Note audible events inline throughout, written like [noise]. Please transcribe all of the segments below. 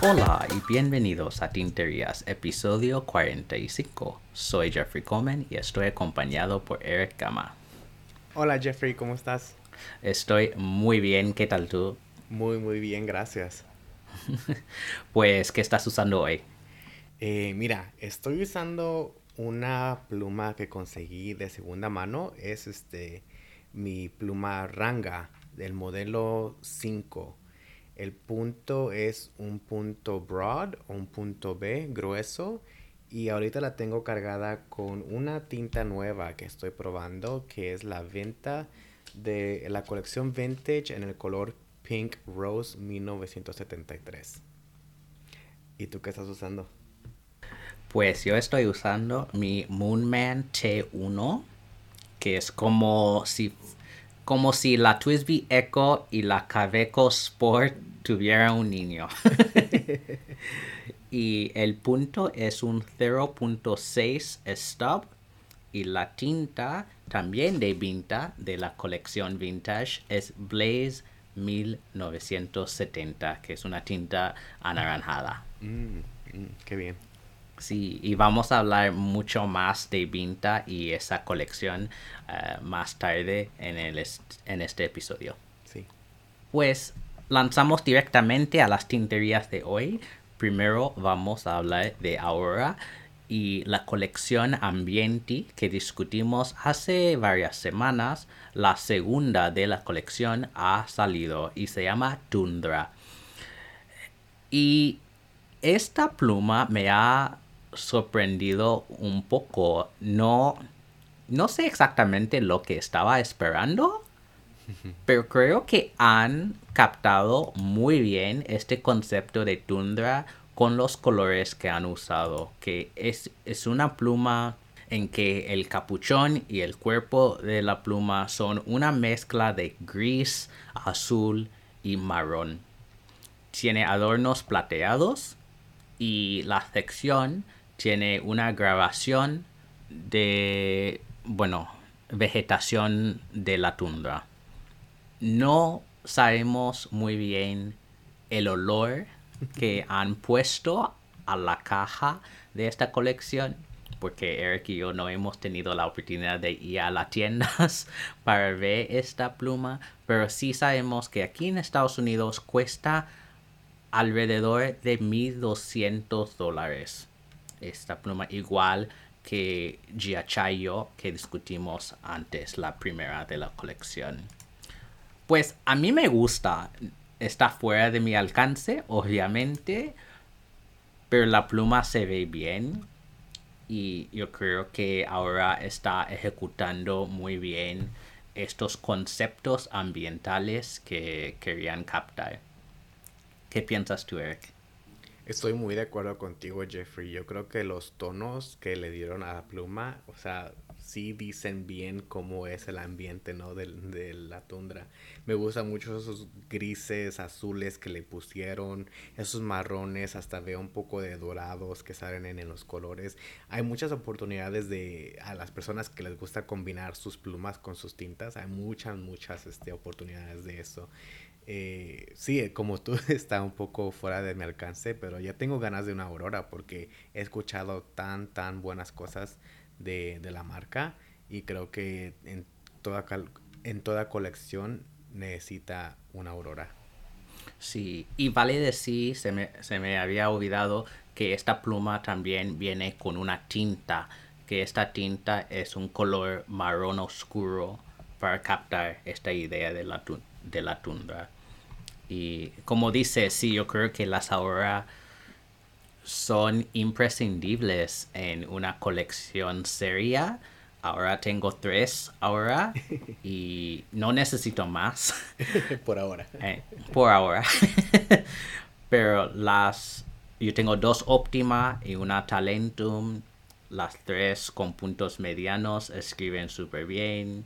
Hola y bienvenidos a Tinterías, episodio 45. Soy Jeffrey Coleman y estoy acompañado por Eric Gama. Hola Jeffrey, ¿cómo estás? Estoy muy bien, ¿qué tal tú? Muy, muy bien, gracias. [laughs] pues, ¿qué estás usando hoy? Eh, mira, estoy usando una pluma que conseguí de segunda mano. Es este mi pluma Ranga del modelo 5. El punto es un punto broad o un punto B grueso. Y ahorita la tengo cargada con una tinta nueva que estoy probando, que es la venta de la colección Vintage en el color Pink Rose 1973. ¿Y tú qué estás usando? Pues yo estoy usando mi Moonman T1, que es como si, como si la Twisby Echo y la Caveco Sport tuvieran un niño. [laughs] y el punto es un 0.6 stub y la tinta también de Vinta de la colección Vintage es Blaze 1970, que es una tinta anaranjada. Mm, mm, qué bien. Sí, y vamos a hablar mucho más de Vinta y esa colección eh, más tarde en, el en este episodio. Sí. Pues lanzamos directamente a las tinterías de hoy. Primero vamos a hablar de Aurora y la colección Ambienti que discutimos hace varias semanas. La segunda de la colección ha salido y se llama Tundra. Y esta pluma me ha sorprendido un poco. No, no sé exactamente lo que estaba esperando, [laughs] pero creo que han captado muy bien este concepto de tundra con los colores que han usado, que es, es una pluma en que el capuchón y el cuerpo de la pluma son una mezcla de gris, azul y marrón. Tiene adornos plateados y la sección tiene una grabación de, bueno, vegetación de la tundra. No sabemos muy bien el olor que [laughs] han puesto a la caja de esta colección porque Eric y yo no hemos tenido la oportunidad de ir a las tiendas [laughs] para ver esta pluma, pero sí sabemos que aquí en Estados Unidos cuesta alrededor de 1200 dólares esta pluma igual que Giachayo que discutimos antes, la primera de la colección. Pues a mí me gusta, está fuera de mi alcance, obviamente, pero la pluma se ve bien y yo creo que ahora está ejecutando muy bien estos conceptos ambientales que querían captar. ¿Qué piensas tú, Eric? Estoy muy de acuerdo contigo, Jeffrey. Yo creo que los tonos que le dieron a la pluma, o sea, sí dicen bien cómo es el ambiente, ¿no? De, de, la tundra. Me gustan mucho esos grises, azules que le pusieron, esos marrones, hasta veo un poco de dorados que salen en, en los colores. Hay muchas oportunidades de a las personas que les gusta combinar sus plumas con sus tintas. Hay muchas, muchas este, oportunidades de eso. Eh, sí, como tú [laughs] está un poco fuera de mi alcance, pero ya tengo ganas de una aurora porque he escuchado tan, tan buenas cosas de, de la marca y creo que en toda, en toda colección necesita una aurora. Sí, y vale decir, se me, se me había olvidado que esta pluma también viene con una tinta, que esta tinta es un color marrón oscuro para captar esta idea de la, de la tundra. Y como dice, sí, yo creo que las ahora son imprescindibles en una colección seria. Ahora tengo tres ahora [laughs] y no necesito más. [laughs] por ahora. Eh, por ahora. [laughs] Pero las... Yo tengo dos óptima y una talentum. Las tres con puntos medianos escriben súper bien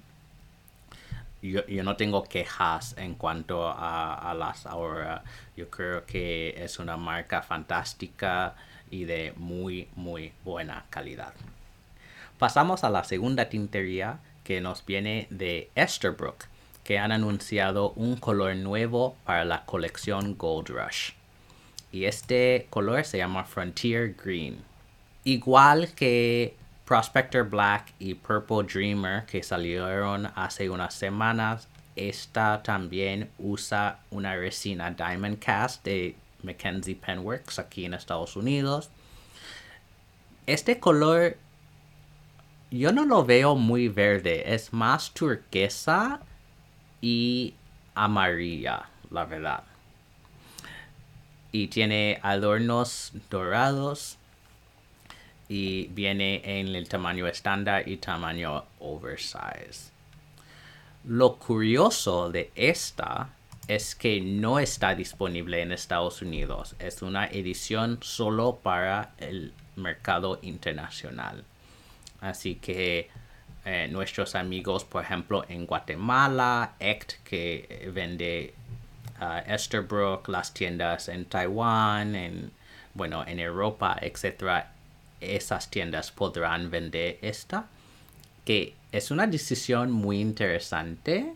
yo, yo, no tengo quejas en cuanto a, a, las ahora. Yo creo que es una marca fantástica y de muy, muy buena calidad. Pasamos a la segunda tintería que nos viene de Esterbrook, que han anunciado un color nuevo para la colección Gold Rush. Y este color se llama Frontier Green. Igual que Prospector Black y Purple Dreamer que salieron hace unas semanas, esta también usa una resina Diamond Cast de Mackenzie Penworks aquí en Estados Unidos. Este color yo no lo veo muy verde, es más turquesa y amarilla, la verdad. Y tiene adornos dorados y viene en el tamaño estándar y tamaño oversize. Lo curioso de esta es que no está disponible en Estados Unidos. Es una edición solo para el mercado internacional. Así que eh, nuestros amigos, por ejemplo, en Guatemala, ECT, que vende uh, Esterbrook, las tiendas en Taiwán, en, bueno, en Europa, etc., esas tiendas podrán vender esta, que es una decisión muy interesante.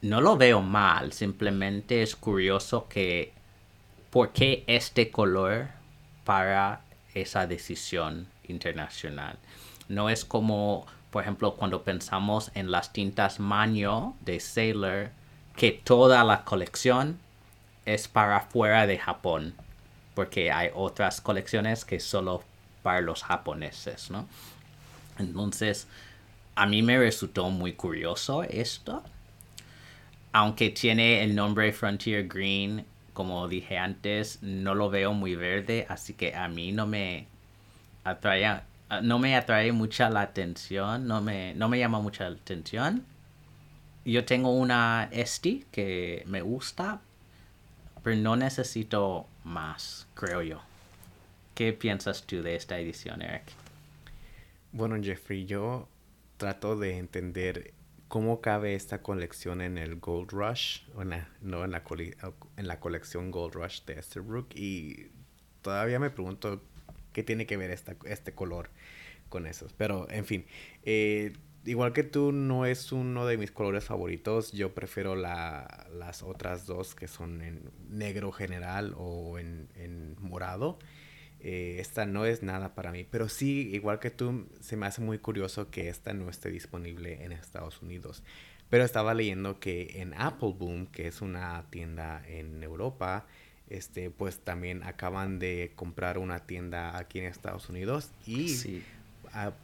No lo veo mal, simplemente es curioso que por qué este color para esa decisión internacional. No es como, por ejemplo, cuando pensamos en las tintas Maño de Sailor, que toda la colección es para fuera de Japón, porque hay otras colecciones que solo para los japoneses, ¿no? Entonces, a mí me resultó muy curioso esto. Aunque tiene el nombre Frontier Green, como dije antes, no lo veo muy verde, así que a mí no me atrae, no me atrae mucha la atención, no me, no me llama mucha la atención. Yo tengo una Esti que me gusta, pero no necesito más, creo yo. ¿Qué piensas tú de esta edición, Eric? Bueno, Jeffrey, yo trato de entender cómo cabe esta colección en el Gold Rush, o en la, no en la, en la colección Gold Rush de Esterbrook, y todavía me pregunto qué tiene que ver esta, este color con esos. Pero, en fin, eh, igual que tú, no es uno de mis colores favoritos. Yo prefiero la, las otras dos que son en negro general o en, en morado. Eh, esta no es nada para mí. Pero sí, igual que tú, se me hace muy curioso que esta no esté disponible en Estados Unidos. Pero estaba leyendo que en Apple Boom, que es una tienda en Europa, este, pues también acaban de comprar una tienda aquí en Estados Unidos y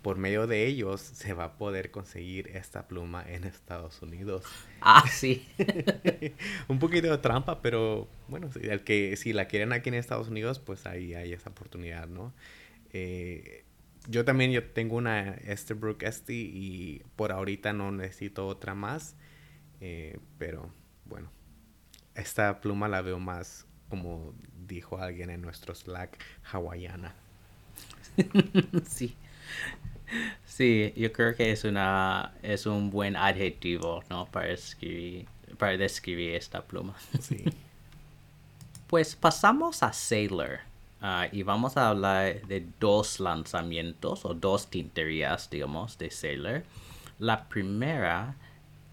por medio de ellos se va a poder conseguir esta pluma en Estados Unidos. Ah, sí. [laughs] Un poquito de trampa, pero bueno, el que si la quieren aquí en Estados Unidos, pues ahí hay esa oportunidad, ¿no? Eh, yo también yo tengo una Esterbrook Este y por ahorita no necesito otra más, eh, pero bueno, esta pluma la veo más como dijo alguien en nuestro Slack, hawaiana. [laughs] sí. [laughs] Sí, yo creo que es una es un buen adjetivo, ¿no? Para escribir, para describir esta pluma. Sí. [laughs] pues pasamos a Sailor. Ah, y vamos a hablar de dos lanzamientos o dos tinterías, digamos, de Sailor. La primera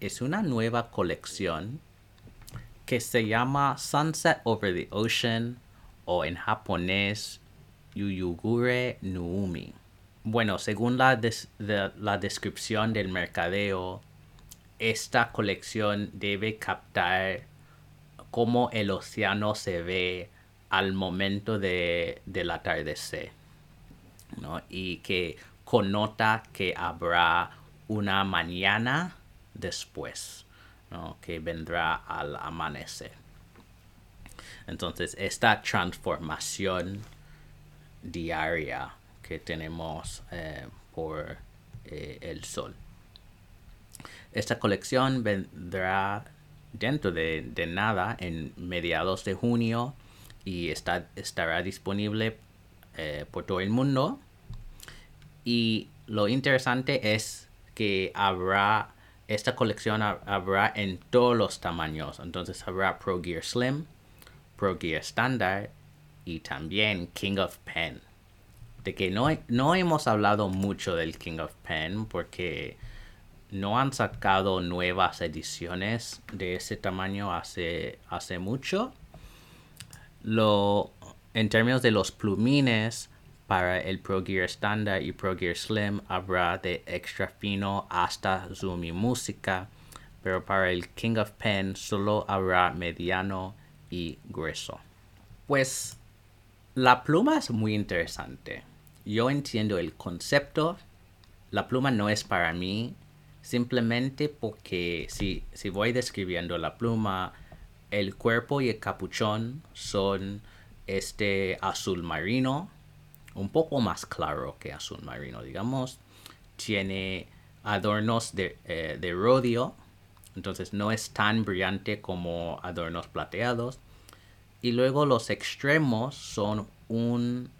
es una nueva colección que se llama Sunset Over the Ocean o en japonés Yuyugure Nuumi. Bueno, según la, la descripción del mercadeo, esta colección debe captar cómo el océano se ve al momento de, del atardecer. ¿no? Y que connota que habrá una mañana después que vendrá al amanecer. Entonces, esta transformación diaria tenemos eh, por eh, el sol. Esta colección vendrá dentro de, nada en mediados de junio y está, estará disponible eh, por todo el mundo. Y lo interesante es que habrá esta colección habrá en todos los tamaños. Entonces habrá Pro Gear Slim, Pro Gear Standard y también King of Pen. De que no, no hemos hablado mucho del King of Pen porque no han sacado nuevas ediciones de ese tamaño hace, hace mucho. Lo, en términos de los plumines, para el Pro Gear Standard y Pro Gear Slim habrá de extra fino hasta zoom y música, pero para el King of Pen solo habrá mediano y grueso. Pues la pluma es muy interesante. Yo entiendo el concepto. La pluma no es para mí simplemente porque si, si voy describiendo la pluma, el cuerpo y el capuchón son este azul marino, un poco más claro que azul marino, digamos. Tiene adornos de, eh, de rodio, entonces no es tan brillante como adornos plateados. Y luego los extremos son un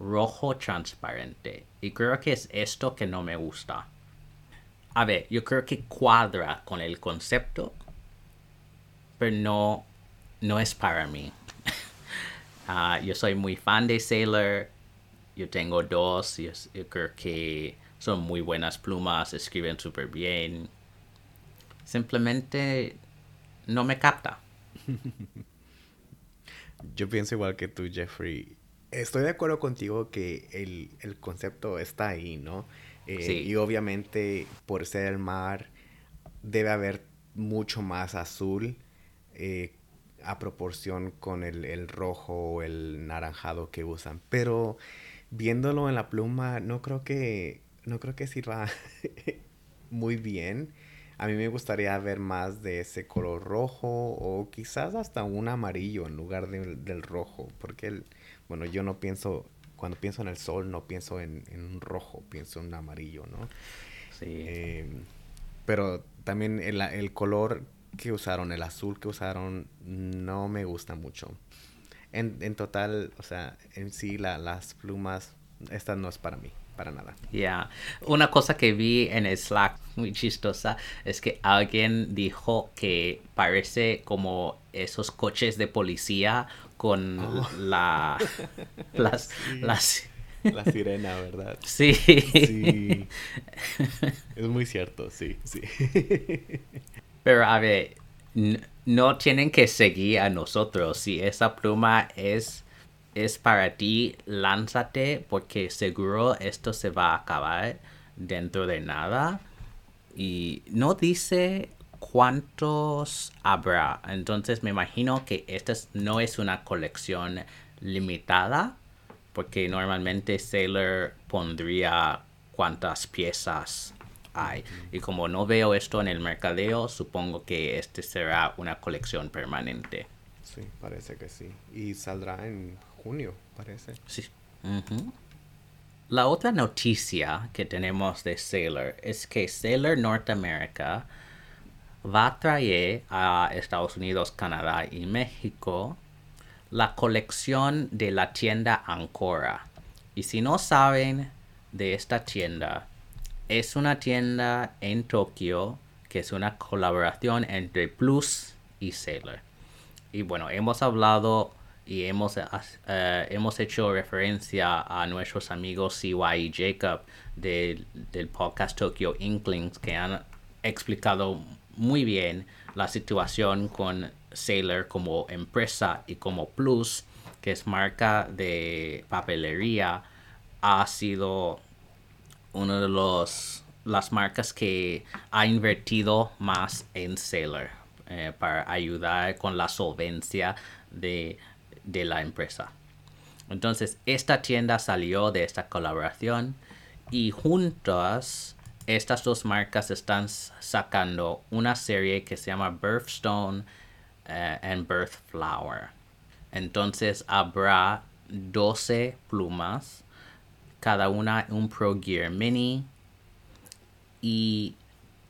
rojo transparente. Y creo que es esto que no me gusta. A ver, yo creo que cuadra con el concepto, pero no, no es para mí. [laughs] Ah, yo soy muy fan de Sailor. Yo tengo dos. Yo, yo creo que son muy buenas plumas, escriben súper bien. Simplemente no me capta. [laughs] Yo pienso igual que tú, Jeffrey. Estoy de acuerdo contigo que el, el concepto está ahí, ¿no? Eh, Sí. Y obviamente, por ser el mar, debe haber mucho más azul eh, a proporción con el, el rojo o el naranjado que usan. Pero viéndolo en la pluma, no creo que, no creo que sirva [laughs] muy bien. A mí me gustaría ver más de ese color rojo o quizás hasta un amarillo en lugar del, del rojo. Porque, el, bueno, yo no pienso, cuando pienso en el sol, no pienso en, en un rojo, pienso en un amarillo, ¿no? Sí. Eh, pero también el, el color que usaron, el azul que usaron, no me gusta mucho. En, en total, o sea, en sí la- las plumas, esta no es para mí, para nada. Ya, una cosa que vi en el Slack muy chistosa es que alguien dijo que parece como esos coches de policía con la las las La sirena, ¿verdad? [laughs] sí. Sí. es muy cierto, sí, sí. Pero a ver, no tienen que seguir a nosotros. Si esa pluma es es para ti, lánzate porque seguro esto se va a acabar dentro de nada. Y no dice cuántos habrá. Entonces me imagino que esta es- no es una colección limitada. Porque normalmente Sailor pondría cuántas piezas hay. Y como no veo esto en el mercadeo, supongo que este será una colección permanente. Sí, parece que sí. Y saldrá en junio, parece. Sí. La otra noticia que tenemos de Sailor es que Sailor North America va a traer a Estados Unidos, Canadá y México la colección de la tienda Ancora. Y si no saben de esta tienda, es una tienda en Tokio que es una colaboración entre Plus y Sailor. Y bueno, hemos hablado y hemos, eh, hemos hecho referencia a nuestros amigos CY y Jacob del, del podcast Tokyo Inklings que han explicado muy bien la situación con Sailor como empresa y como Plus, que es marca de papelería, ha sido uno de los las marcas que ha invertido más en Sailor eh, para ayudar con la solvencia de, de la empresa. Entonces, esta tienda salió de esta colaboración y juntas estas dos marcas están sacando una serie que se llama Birthstone eh, and Birth Flower. Entonces habrá 12 plumas, cada una un Pro Gear Mini y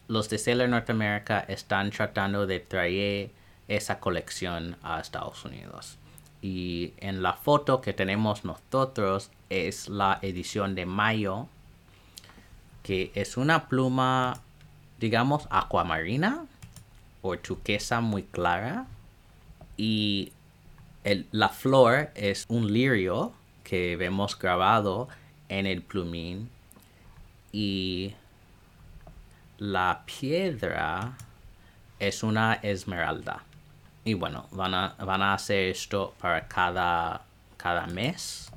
los de Sailor North America están tratando de traer esa colección a Estados Unidos. Y en la foto que tenemos nosotros es la edición de mayo, que es una pluma, digamos, acuamarina o turquesa muy clara. Y el- la flor es un lirio que vemos grabado en el plumín y la piedra es una esmeralda. Y bueno, van a, van a hacer esto para cada, cada mes.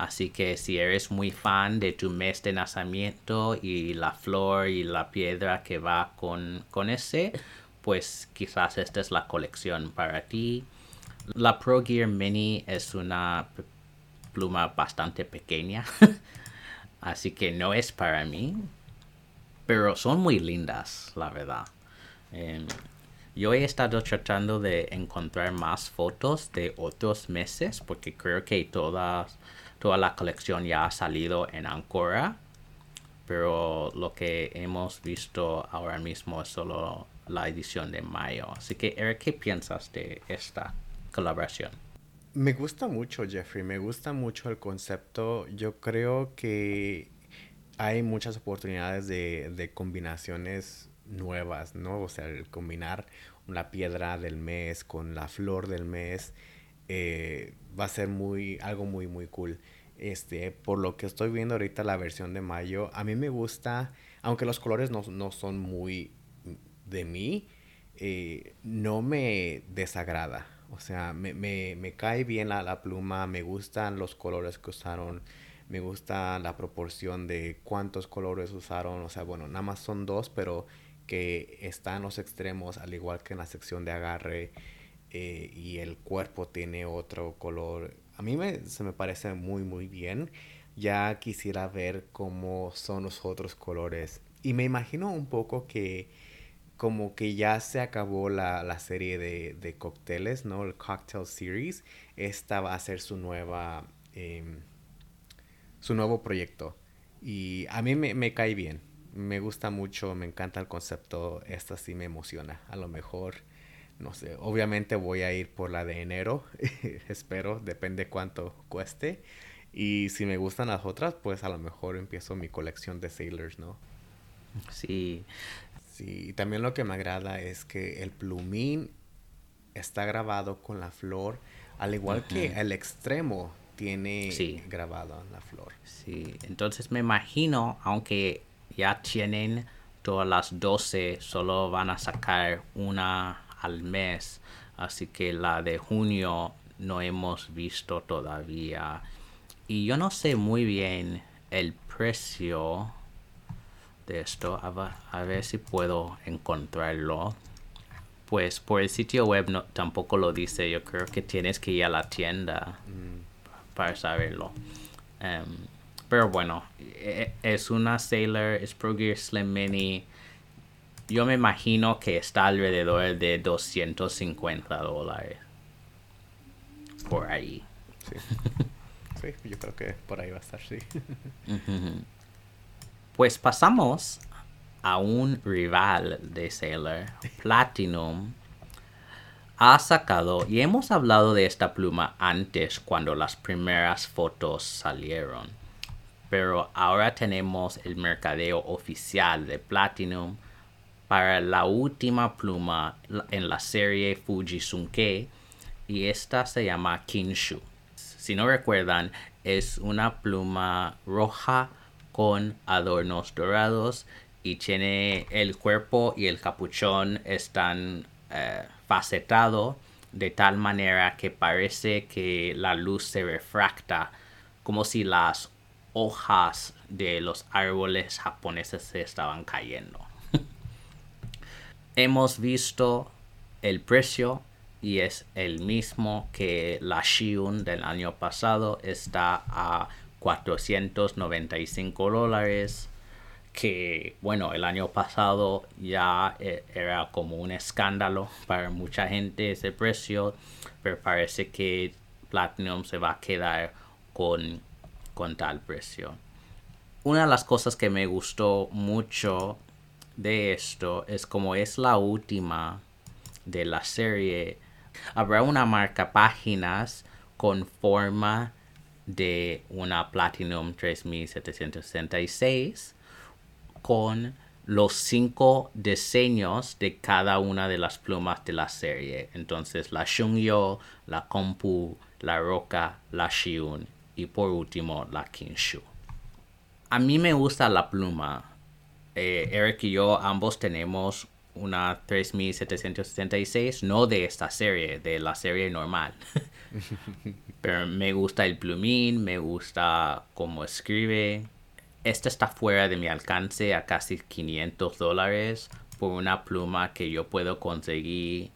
Así que si eres muy fan de tu mes de nacimiento y la flor y la piedra que va con, con ese, pues quizás esta es la colección para ti. La Pro Gear Mini es una pluma bastante pequeña, [laughs] así que no es para mí, pero son muy lindas, la verdad. Em, yo he estado tratando de encontrar más fotos de otros meses porque creo que toda, toda la colección ya ha salido en Ancora, pero lo que hemos visto ahora mismo es solo la edición de mayo. Así que, Eric, ¿qué piensas de esta colaboración? Me gusta mucho, Jeffrey, me gusta mucho el concepto. Yo creo que hay muchas oportunidades de, combinaciones nuevas, ¿no? O sea, el combinar la piedra del mes con la flor del mes eh, va a ser muy, algo muy, muy cool. Este, por lo que estoy viendo ahorita la versión de mayo, a mí me gusta, aunque los colores no, no son muy de mí, eh, no me desagrada. O sea, me, me, me cae bien la, la, pluma, me gustan los colores que usaron, me gusta la proporción de cuántos colores usaron. O sea, bueno, nada más son dos, pero que están los extremos, al igual que en la sección de agarre. Eh, y el cuerpo tiene otro color. A mí me, se me parece muy, muy bien. Ya quisiera ver cómo son los otros colores. Y me imagino un poco que como que ya se acabó la, serie de, de, cócteles, ¿no? El Cocktail Series. Esta va a ser su nueva. Em, su nuevo proyecto. Y a mí me, cae bien. Me gusta mucho, me encanta el concepto. Esta sí me emociona. A lo mejor, no sé, obviamente voy a ir por la de enero. [laughs] Espero, depende cuánto cueste. Y si me gustan las otras, pues a lo mejor empiezo mi colección de Sailors, ¿no? Sí, y también lo que me agrada es que el plumín está grabado con la flor, al igual que el extremo tiene grabado la flor. Sí, entonces me imagino, aunque ya tienen todas las 12, solo van a sacar una al mes, así que la de junio no hemos visto todavía. Y yo no sé muy bien el precio esto. A, ver si puedo encontrarlo. Pues por el sitio web no, tampoco lo dice. Yo creo que tienes que ir a la tienda mm. para saberlo. Em, pero bueno, e, e, es una Sailor, es Pro Gear Slim Mini. Yo me imagino que está alrededor de 250 dólares. Por ahí. [laughs] Sí. yo creo que por ahí va a estar, sí. Pues pasamos a un rival de Sailor, Platinum. Ha sacado, y hemos hablado de esta pluma antes cuando las primeras fotos salieron, pero ahora tenemos el mercadeo oficial de Platinum para la última pluma en la serie Fujisunke y esta se llama Kinshu. Si no recuerdan, es una pluma roja con adornos dorados y tiene el cuerpo y el capuchón están eh, facetados de tal manera que parece que la luz se refracta como si las hojas de los árboles japoneses se estaban cayendo. Hemos visto el precio y es el mismo que la Shiun del año pasado. Está a 495 dólares que bueno el año pasado ya eh, era como un escándalo para mucha gente ese precio pero parece que Platinum se va a quedar con, con tal precio. Una de las cosas que me gustó mucho de esto es como es la última de la serie habrá una marca páginas con forma de una Platinum 3766 con los cinco diseños de cada una de las plumas de la serie. Entonces la Shungyo, la Kompu, la Roca, la Shiun y por último la Kinshu. A mí me gusta la pluma. Eh, Eric y yo ambos tenemos una 3766, no de esta serie, de la serie normal. [laughs] Pero me gusta el plumín, me gusta cómo escribe. Esta está fuera de mi alcance a casi 500 dólares por una pluma que yo puedo conseguir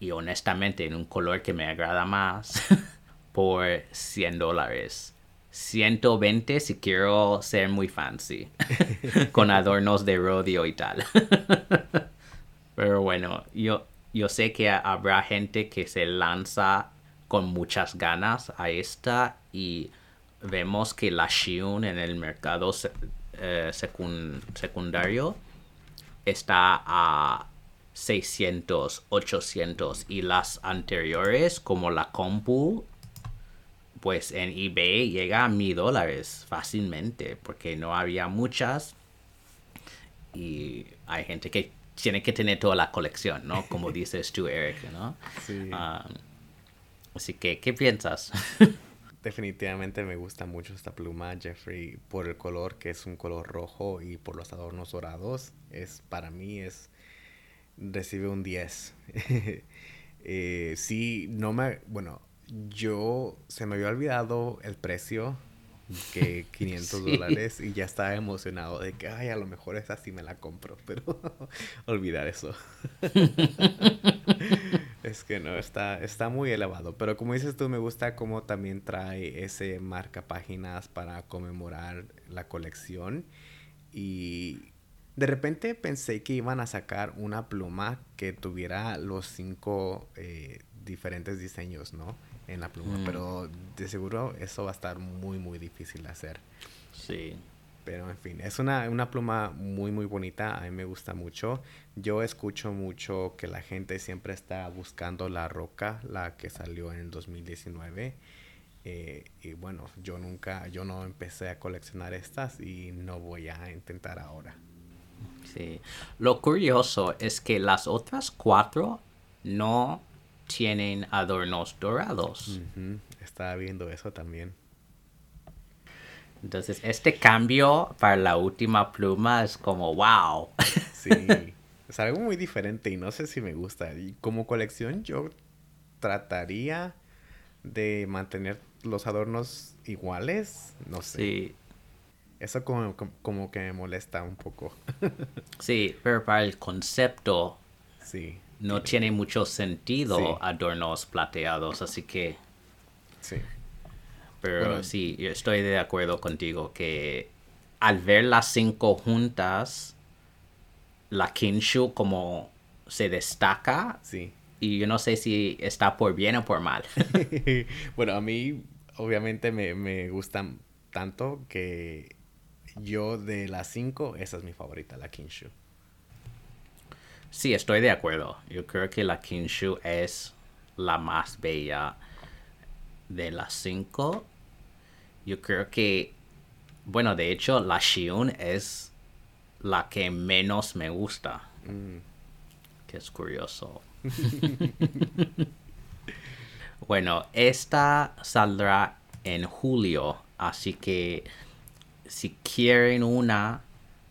y honestamente en un color que me agrada más [laughs] por 100 dólares. 120 si quiero ser muy fancy [laughs] con adornos de rodeo y tal. [laughs] Pero bueno, yo, yo sé que habrá gente que se lanza con muchas ganas a esta y vemos que la Shiun en el mercado eh, secundario está a 600, 800 y las anteriores como la Compu pues en eBay llega a mil dólares fácilmente porque no había muchas y hay gente que tiene que tener toda la colección, ¿no? Como [laughs] dices tú, Eric, ¿no? Sí. Um, Así que, ¿qué piensas? [laughs] Definitivamente me gusta mucho esta pluma, Jeffrey, por el color que es un color rojo y por los adornos dorados. Es para mí es recibe un 10. [laughs] eh, sí, no me, bueno, yo se me había olvidado el precio que [laughs] 500 dólares y ya estaba emocionado de que, ay, a lo mejor esa sí me la compro, [laughs] pero olvidar eso. [laughs] es que no, está, está muy elevado, pero como dices tú, me gusta cómo también trae ese marca páginas para conmemorar la colección y de repente pensé que iban a sacar una pluma que tuviera los cinco eh, diferentes diseños, ¿no? En la pluma, mm. pero de seguro eso va a estar muy, muy difícil de hacer. Sí. Pero en fin, es una, una pluma muy, muy bonita, a mí me gusta mucho. Yo escucho mucho que la gente siempre está buscando la roca, la que salió en el 2019. Eh, y bueno, yo nunca, yo no empecé a coleccionar estas y no voy a intentar ahora. Sí. Lo curioso es que las otras cuatro no tienen adornos dorados. Estaba viendo eso también. Entonces, este cambio para la última pluma es como, wow. Sí, [laughs] es algo muy diferente y no sé si me gusta. Y como colección yo trataría de mantener los adornos iguales, no sé. Sí. Eso como, como que me molesta un poco. [laughs] sí, pero para el concepto. Sí no tiene mucho sentido adornos plateados, así que... Sí. Pero sí, yo estoy de acuerdo contigo que al ver las cinco juntas, la Kinshu como se destaca. Sí. Y yo no sé si está por bien o por mal. [laughs] bueno, a mí obviamente me, me gustan tanto que yo de las cinco, esa es mi favorita, la Kinshu. Sí, estoy de acuerdo. Yo creo que la Kinshu es la más bella de las cinco. Yo creo que, bueno, de hecho, la Shiun es la que menos me gusta. Mm. Que es curioso. [laughs] bueno, esta saldrá en julio, así que si quieren una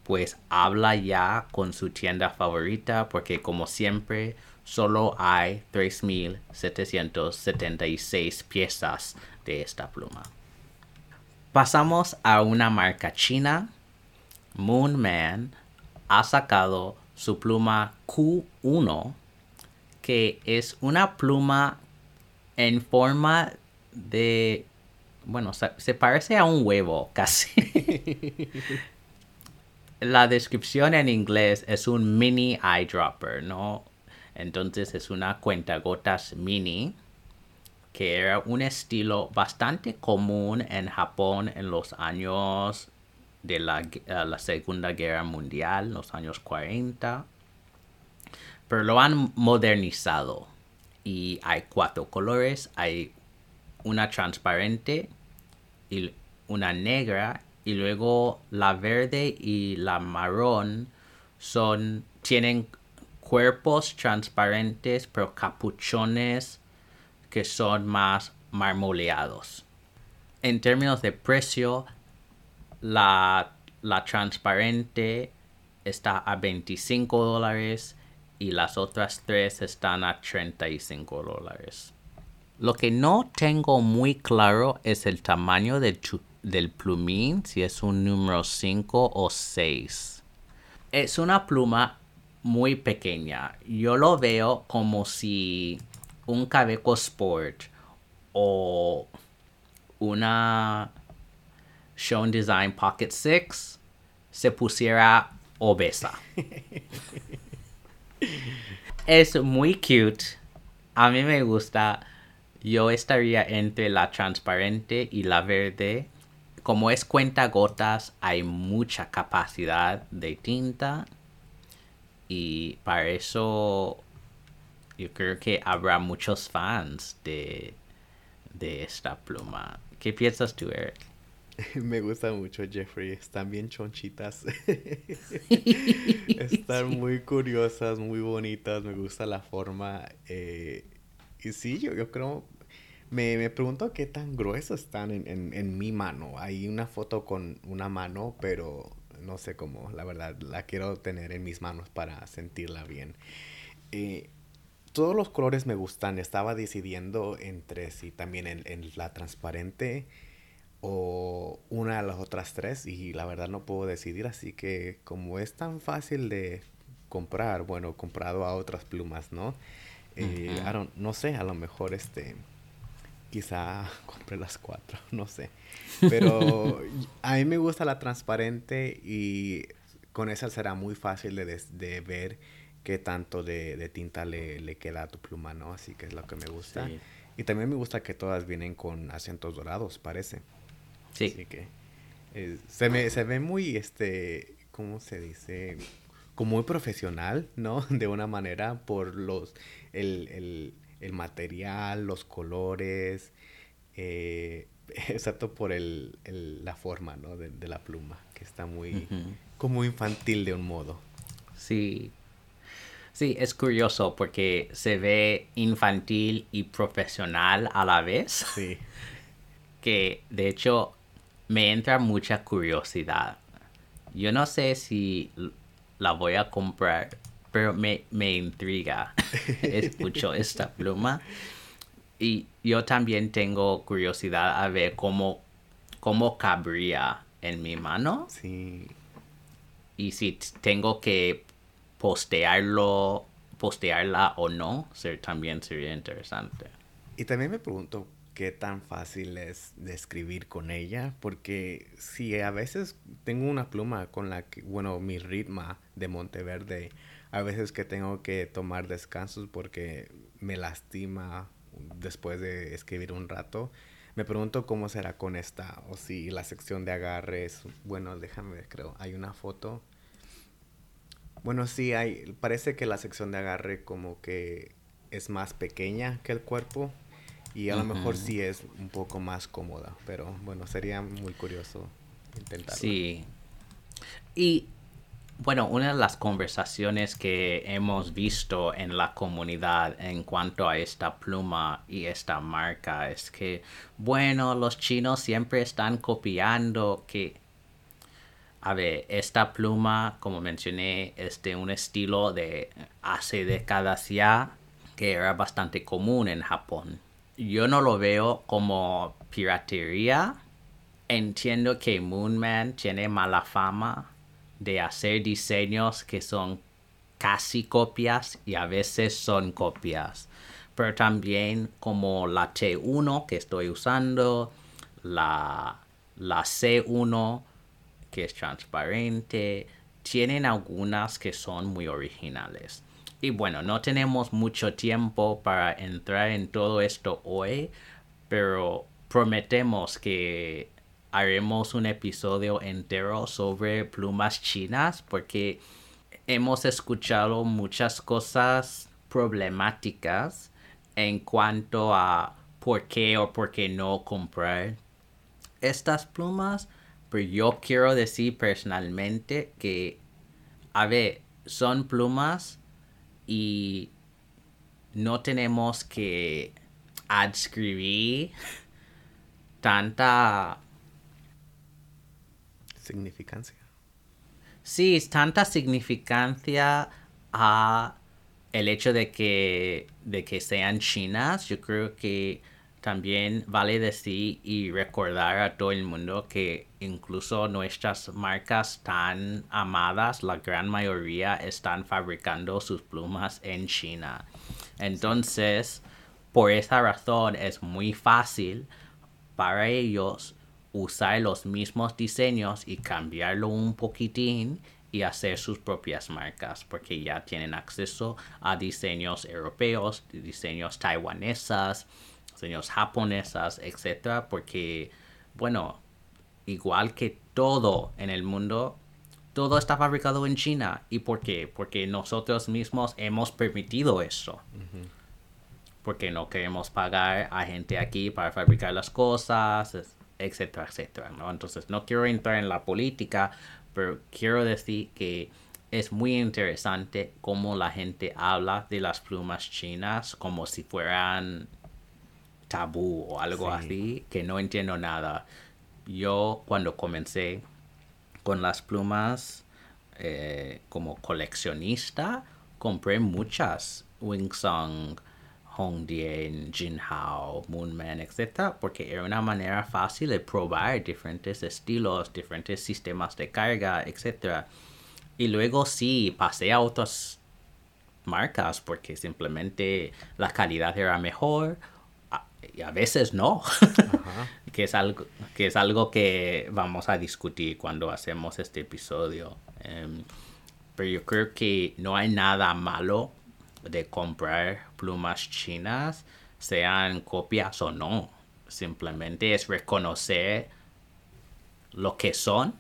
pues habla ya con su tienda favorita porque como siempre solo hay 3.776 piezas de esta pluma. Pasamos a una marca china. Moonman ha sacado su pluma Q1 que es una pluma en forma de bueno, se parece a un huevo [laughs] casi. [laughs] la descripción en inglés es un mini eyedropper, ¿no? Entonces es una cuentagotas mini que era un estilo bastante común en Japón en los años de la, eh, Segunda Guerra Mundial, los años 40. Pero lo han modernizado y hay cuatro colores. Hay una transparente y una negra y luego la verde y la marrón son tienen cuerpos transparentes pero capuchones que son más marmoleados. En términos de precio, la la transparente está a 25 dólares y las otras tres están a 35 dólares. Lo que no tengo muy claro es el tamaño del, del plumín, si es un número 5 o 6. Es una pluma muy pequeña. Yo lo veo como si un Cabeco Sport o una Shown Design Pocket 6 se pusiera obesa. [laughs] es muy cute. A mí me gusta. Yo estaría entre la transparente y la verde. Como es cuenta gotas, hay mucha capacidad de tinta. Y para eso yo creo que habrá muchos fans de, de esta pluma. ¿Qué piensas tú, Eric? [laughs] Me gusta mucho, Jeffrey. Están bien chonchitas. [laughs] [laughs] Están muy curiosas, muy bonitas. Me gusta la forma. Eh, y sí, yo, yo creo. Me, me, pregunto qué tan gruesas están en, en, en, mi mano. Hay una foto con una mano, pero no sé cómo. La verdad, la quiero tener en mis manos para sentirla bien. Eh, todos los colores me gustan. Estaba decidiendo entre si también en, en la transparente o una de las otras tres y la verdad no puedo decidir así que como es tan fácil de comprar bueno comprado a otras plumas no eh, no sé a lo mejor este quizá [laughs] compre las cuatro [laughs] no sé pero a mí me gusta la transparente y con esa será muy fácil de, de ver qué tanto de, de tinta le, le, queda a tu pluma no así que es lo que me gusta y también me gusta que todas vienen con acentos dorados parece Sí. Así que eh, se, me, se ve muy, este, ¿cómo se dice? Como muy profesional, ¿no? [laughs] De una manera por los, el, el, el material, los colores, eh, [laughs] excepto por el, el, la forma, ¿no? De, de, la pluma, que está muy, como infantil de un modo. Sí. Sí, es curioso porque se ve infantil y profesional a la vez. Sí. [laughs] Que de hecho me entra mucha curiosidad. Yo no sé si la voy a comprar, pero me, me intriga. [laughs] Escucho esta pluma. Y yo también tengo curiosidad a ver cómo, cómo cabría en mi mano. Sí. Y si tengo que postearlo, postearla o no, también sería interesante. Y también me pregunto, qué tan fácil es de escribir con ella, porque si a veces tengo una pluma con la que, bueno, mi ritmo de Monteverde, a veces que tengo que tomar descansos porque me lastima después de escribir un rato, me pregunto cómo será con esta, o si la sección de agarres, bueno, déjame ver, creo, hay una foto. Bueno, sí, hay, parece que la sección de agarre como que es más pequeña que el cuerpo, y a lo mejor sí es un poco más cómoda, pero bueno, sería muy curioso intentarlo. Sí. Y bueno, una de las conversaciones que hemos visto en la comunidad en cuanto a esta pluma y esta marca es que, bueno, los chinos siempre están copiando que, a ver, esta pluma, como mencioné, es de un estilo de hace décadas ya que era bastante común en Japón yo no lo veo como piratería. Entiendo que Moonman tiene mala fama de hacer diseños que son casi copias y a veces son copias. Pero también como la T1 que estoy usando, la, la C1 que es transparente, tienen algunas que son muy originales. Y bueno, no tenemos mucho tiempo para entrar en todo esto hoy, pero prometemos que haremos un episodio entero sobre plumas chinas porque hemos escuchado muchas cosas problemáticas en cuanto a por qué o por qué no comprar estas plumas, pero yo quiero decir personalmente que, a ver, son plumas y no tenemos que adscribir tanta significancia. Sí, tanta significancia a el hecho de que, de que sean chinas. Yo creo que también vale decir y recordar a todo el mundo que incluso nuestras marcas tan amadas, la gran mayoría están fabricando sus plumas en China. Entonces, por esa razón es muy fácil para ellos usar los mismos diseños y cambiarlo un poquitín y hacer sus propias marcas porque ya tienen acceso a diseños europeos, diseños taiwanesas, diseños japonesas, etcétera, porque bueno, igual que todo en el mundo, todo está fabricado en China. ¿Y por qué? Porque nosotros mismos hemos permitido eso. Porque no queremos pagar a gente aquí para fabricar las cosas, etcétera, etcétera, ¿no? Entonces, no quiero entrar en la política, pero quiero decir que es muy interesante cómo la gente habla de las plumas chinas como si fueran tabú o algo así, que no entiendo nada. Yo cuando comencé con las plumas eh, como coleccionista, compré muchas Wingsong, Hongdian, Jinhao, Moonman, etc. Porque era una manera fácil de probar diferentes estilos, diferentes sistemas de carga, etc. Y luego sí, pasé a otras marcas porque simplemente la calidad era mejor y a veces no, [laughs] que, es algo, que es algo que vamos a discutir cuando hacemos este episodio. Em, pero yo creo que no hay nada malo de comprar plumas chinas, sean copias o no. Simplemente es reconocer lo que son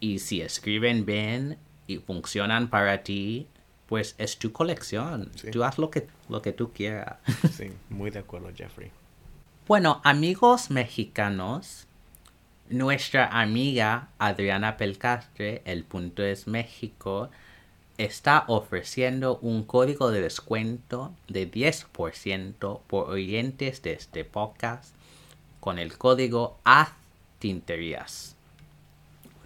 y si escriben bien y funcionan para ti, pues es tu colección. Tú haz lo que, lo que tú quieras. [laughs] sí, muy de acuerdo, Jeffrey. Bueno, amigos mexicanos, nuestra amiga Adriana Pelcastre, el punto es México, está ofreciendo un código de descuento de 10% por oyentes de este podcast con el código AZTinterías.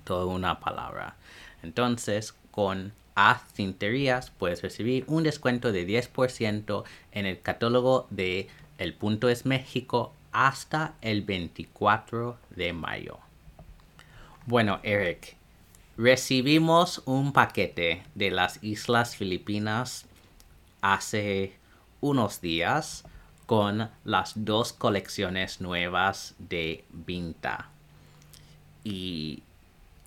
Toda una palabra. Entonces, con AZTinterías puedes recibir un descuento de 10% en el catálogo de el punto es México hasta el 24 de mayo. Bueno, Eric, recibimos un paquete de las Islas Filipinas hace unos días con las dos colecciones nuevas de Vinta. Y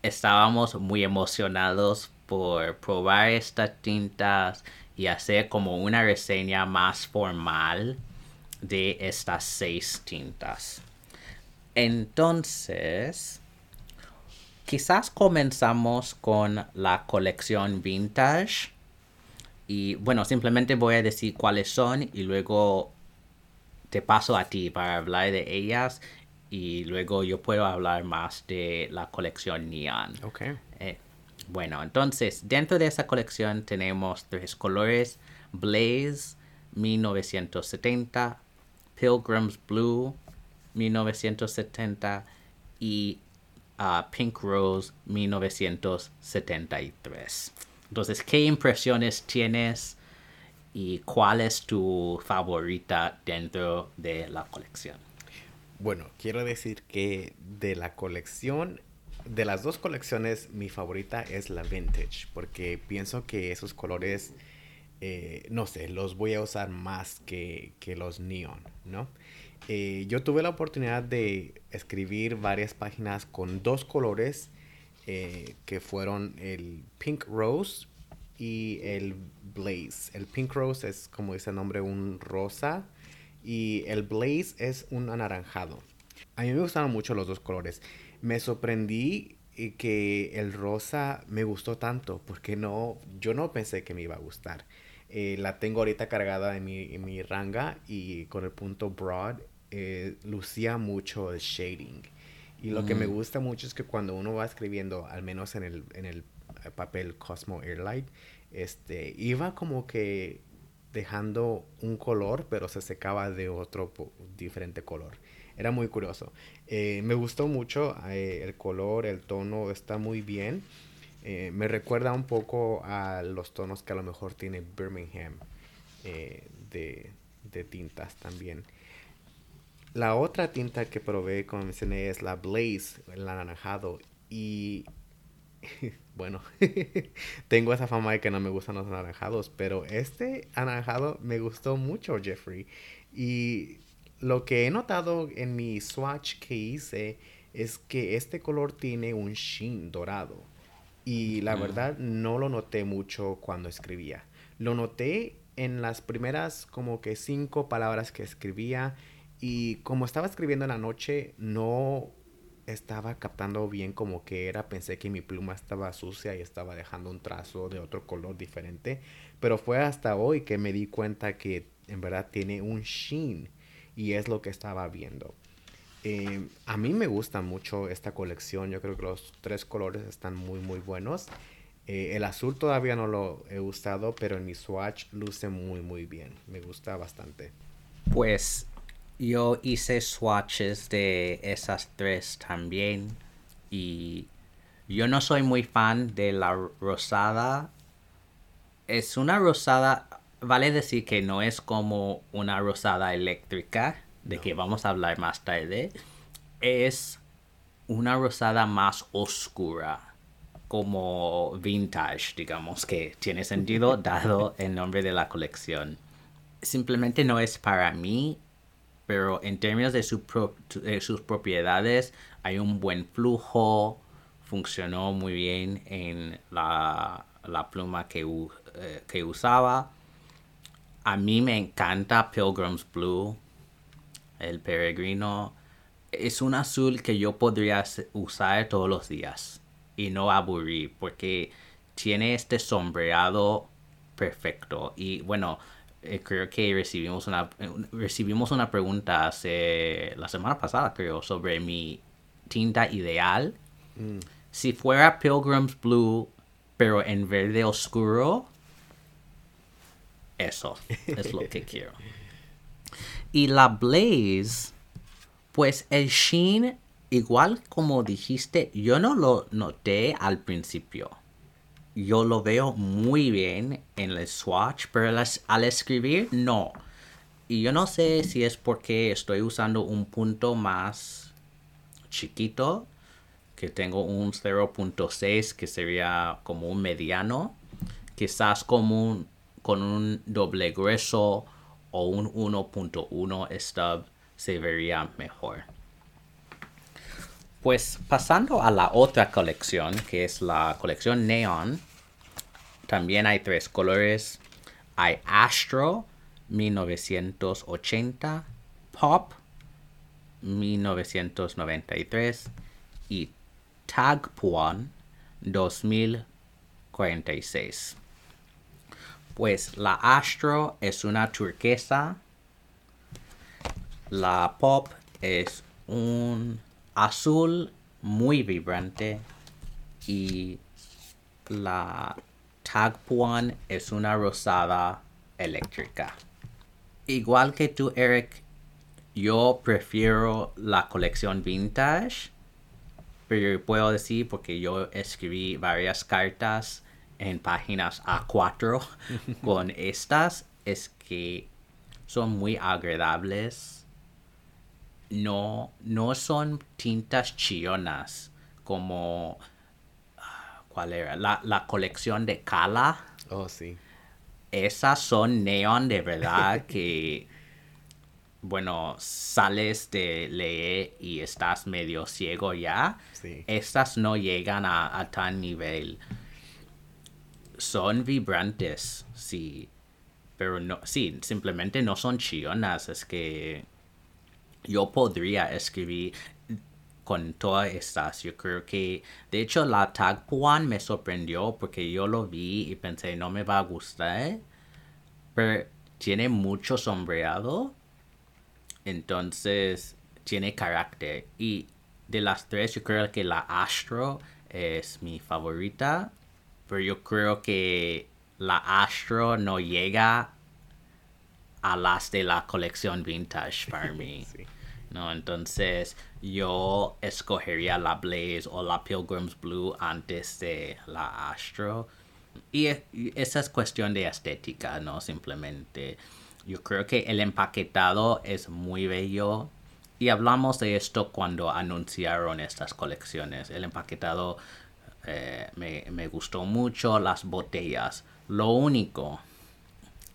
estábamos muy emocionados por probar estas tintas y hacer como una reseña más formal de estas seis tintas. Entonces, quizás comenzamos con la colección vintage. Y bueno, simplemente voy a decir cuáles son y luego te paso a ti para hablar de ellas y luego yo puedo hablar más de la colección Neon. Ok. Eh, bueno, entonces dentro de esa colección tenemos tres colores. Blaze 1970, Pilgrim's Blue 1970 y uh, Pink Rose 1973. Entonces, ¿qué impresiones tienes y cuál es tu favorita dentro de la colección? Bueno, quiero decir que de la colección, de las dos colecciones, mi favorita es la vintage, porque pienso que esos colores eh, no sé, los voy a usar más que, los neon, ¿no? Eh, yo tuve la oportunidad de escribir varias páginas con dos colores eh, que fueron el Pink Rose y el Blaze. El Pink Rose es, como dice el nombre, un rosa y el Blaze es un anaranjado. A mí me gustaron mucho los dos colores. Me sorprendí que el rosa me gustó tanto porque no, yo no pensé que me iba a gustar. Eh, la tengo ahorita cargada en mi, ranga y con el punto broad eh, lucía mucho el shading. Y lo que me mm. gusta mucho es que cuando uno va escribiendo, al menos en el, en el papel Cosmo Airlight, este, iba como que dejando un color, pero se secaba de otro diferente color. Era muy curioso. Eh, me gustó mucho el color, el tono está muy bien. Eh, me recuerda un poco a los tonos que a lo mejor tiene Birmingham eh, de, de tintas también. La otra tinta que probé, como mencioné, es la Blaze, el anaranjado. Y [laughs] bueno, [laughs] tengo esa fama de que no me gustan los anaranjados, pero este anaranjado me gustó mucho, Jeffrey. Y lo que he notado en mi swatch que hice es que este color tiene un sheen dorado. Y la mm. verdad no lo noté mucho cuando escribía. Lo noté en las primeras como que cinco palabras que escribía y como estaba escribiendo en la noche no estaba captando bien como que era. Pensé que mi pluma estaba sucia y estaba dejando un trazo de otro color diferente. Pero fue hasta hoy que me di cuenta que en verdad tiene un sheen y es lo que estaba viendo. Eh, a mí me gusta mucho esta colección. Yo creo que los tres colores están muy muy buenos. Eh, el azul todavía no lo he usado, pero en mi swatch luce muy muy bien. Me gusta bastante. Pues yo hice swatches de esas tres también. Y yo no soy muy fan de la rosada. Es una rosada vale decir que no es como una rosada eléctrica, de que vamos a hablar más tarde. Es una rosada más oscura, como vintage, digamos, que tiene sentido [laughs] dado el nombre de la colección. Simplemente no es para mí, pero en términos de, sus propiedades hay un buen flujo, funcionó muy bien en la, pluma que, eh, que usaba a mí me encanta Pilgrim's Blue, el peregrino. Es un azul que yo podría usar todos los días y no aburrir porque tiene este sombreado perfecto. Y bueno, creo que recibimos una, recibimos una pregunta hace la semana pasada, creo, sobre mi tinta ideal. Mm. Si fuera Pilgrim's Blue, pero en verde oscuro, eso es lo que [laughs] quiero. Y la Blaze, pues el Sheen, igual como dijiste, yo no lo noté al principio. Yo lo veo muy bien en el swatch, pero al escribir no. Y yo no sé si es porque estoy usando un punto más chiquito, que tengo un 0.6 que sería como un mediano, quizás como un con un doble grueso o un 1.1 stub se vería mejor. Pues pasando a la otra colección, que es la colección Neon, también hay tres colores. Hay Astro 1980, Pop 1993 y Tag Puan 2046. Pues la Astro es una turquesa. La Pop es un azul muy vibrante. Y la Tag Puan es una rosada eléctrica. Igual que tú, Eric, yo prefiero la colección vintage. Pero puedo decir porque yo escribí varias cartas en páginas A4 [laughs] con estas es que son muy agradables. No, no son tintas chillonas como... ¿Cuál era? La, colección de Kala. Oh, sí. Esas son neón de verdad [laughs] que... bueno, sales de leer y estás medio ciego ya. Sí. Estas no llegan a, a tal nivel son vibrantes, sí. Pero no, sí, simplemente no son chillonas. Es que yo podría escribir con todas estas. Yo creo que, de hecho, la Tag Puan me sorprendió porque yo lo vi y pensé, no me va a gustar. Pero tiene mucho sombreado. Entonces, tiene carácter. Y de las tres, yo creo que la Astro es mi favorita pero yo creo que la Astro no llega a las de la colección vintage para [laughs] mí. ¿No? Entonces yo escogería la Blaze o la Pilgrim's Blue antes de la Astro. Y, esa es cuestión de estética, ¿no? Simplemente. Yo creo que el empaquetado es muy bello. Y hablamos de esto cuando anunciaron estas colecciones. El empaquetado eh, me, me gustó mucho, las botellas. Lo único,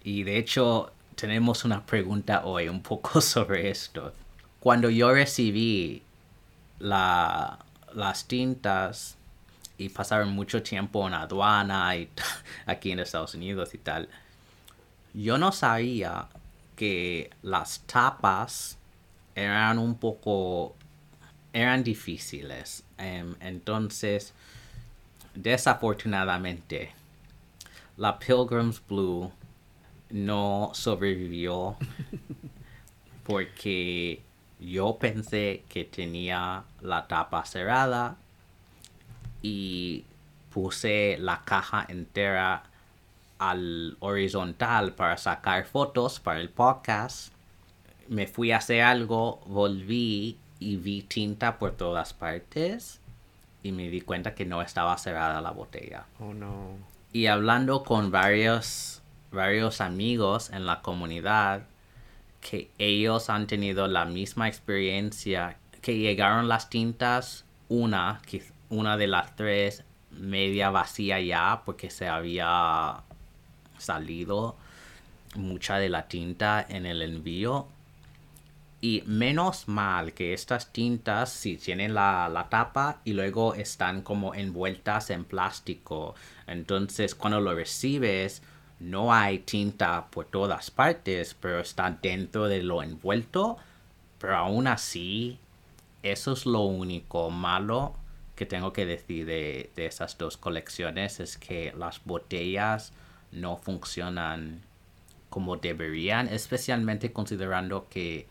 y de hecho tenemos una pregunta hoy un poco [laughs] sobre esto. Cuando yo recibí la, las tintas y pasaron mucho tiempo en aduana y [laughs] aquí en Estados Unidos y tal, yo no sabía que las tapas eran un poco eran difíciles. Em, entonces desafortunadamente la Pilgrim's Blue no sobrevivió [laughs] porque yo pensé que tenía la tapa cerrada y puse la caja entera al horizontal para sacar fotos para el podcast. Me fui a hacer algo, volví y vi tinta por todas partes y me di cuenta que no estaba cerrada la botella. Oh no. Y hablando con varios, varios amigos en la comunidad, que ellos han tenido la misma experiencia, que llegaron las tintas, una, una de las tres, media vacía ya, porque se había salido mucha de la tinta en el envío. Y menos mal que estas tintas sí tienen la, la tapa y luego están como envueltas en plástico. Entonces cuando lo recibes no hay tinta por todas partes, pero está dentro de lo envuelto. Pero aún así, eso es lo único malo que tengo que decir de, de esas dos colecciones. Es que las botellas no funcionan como deberían, especialmente considerando que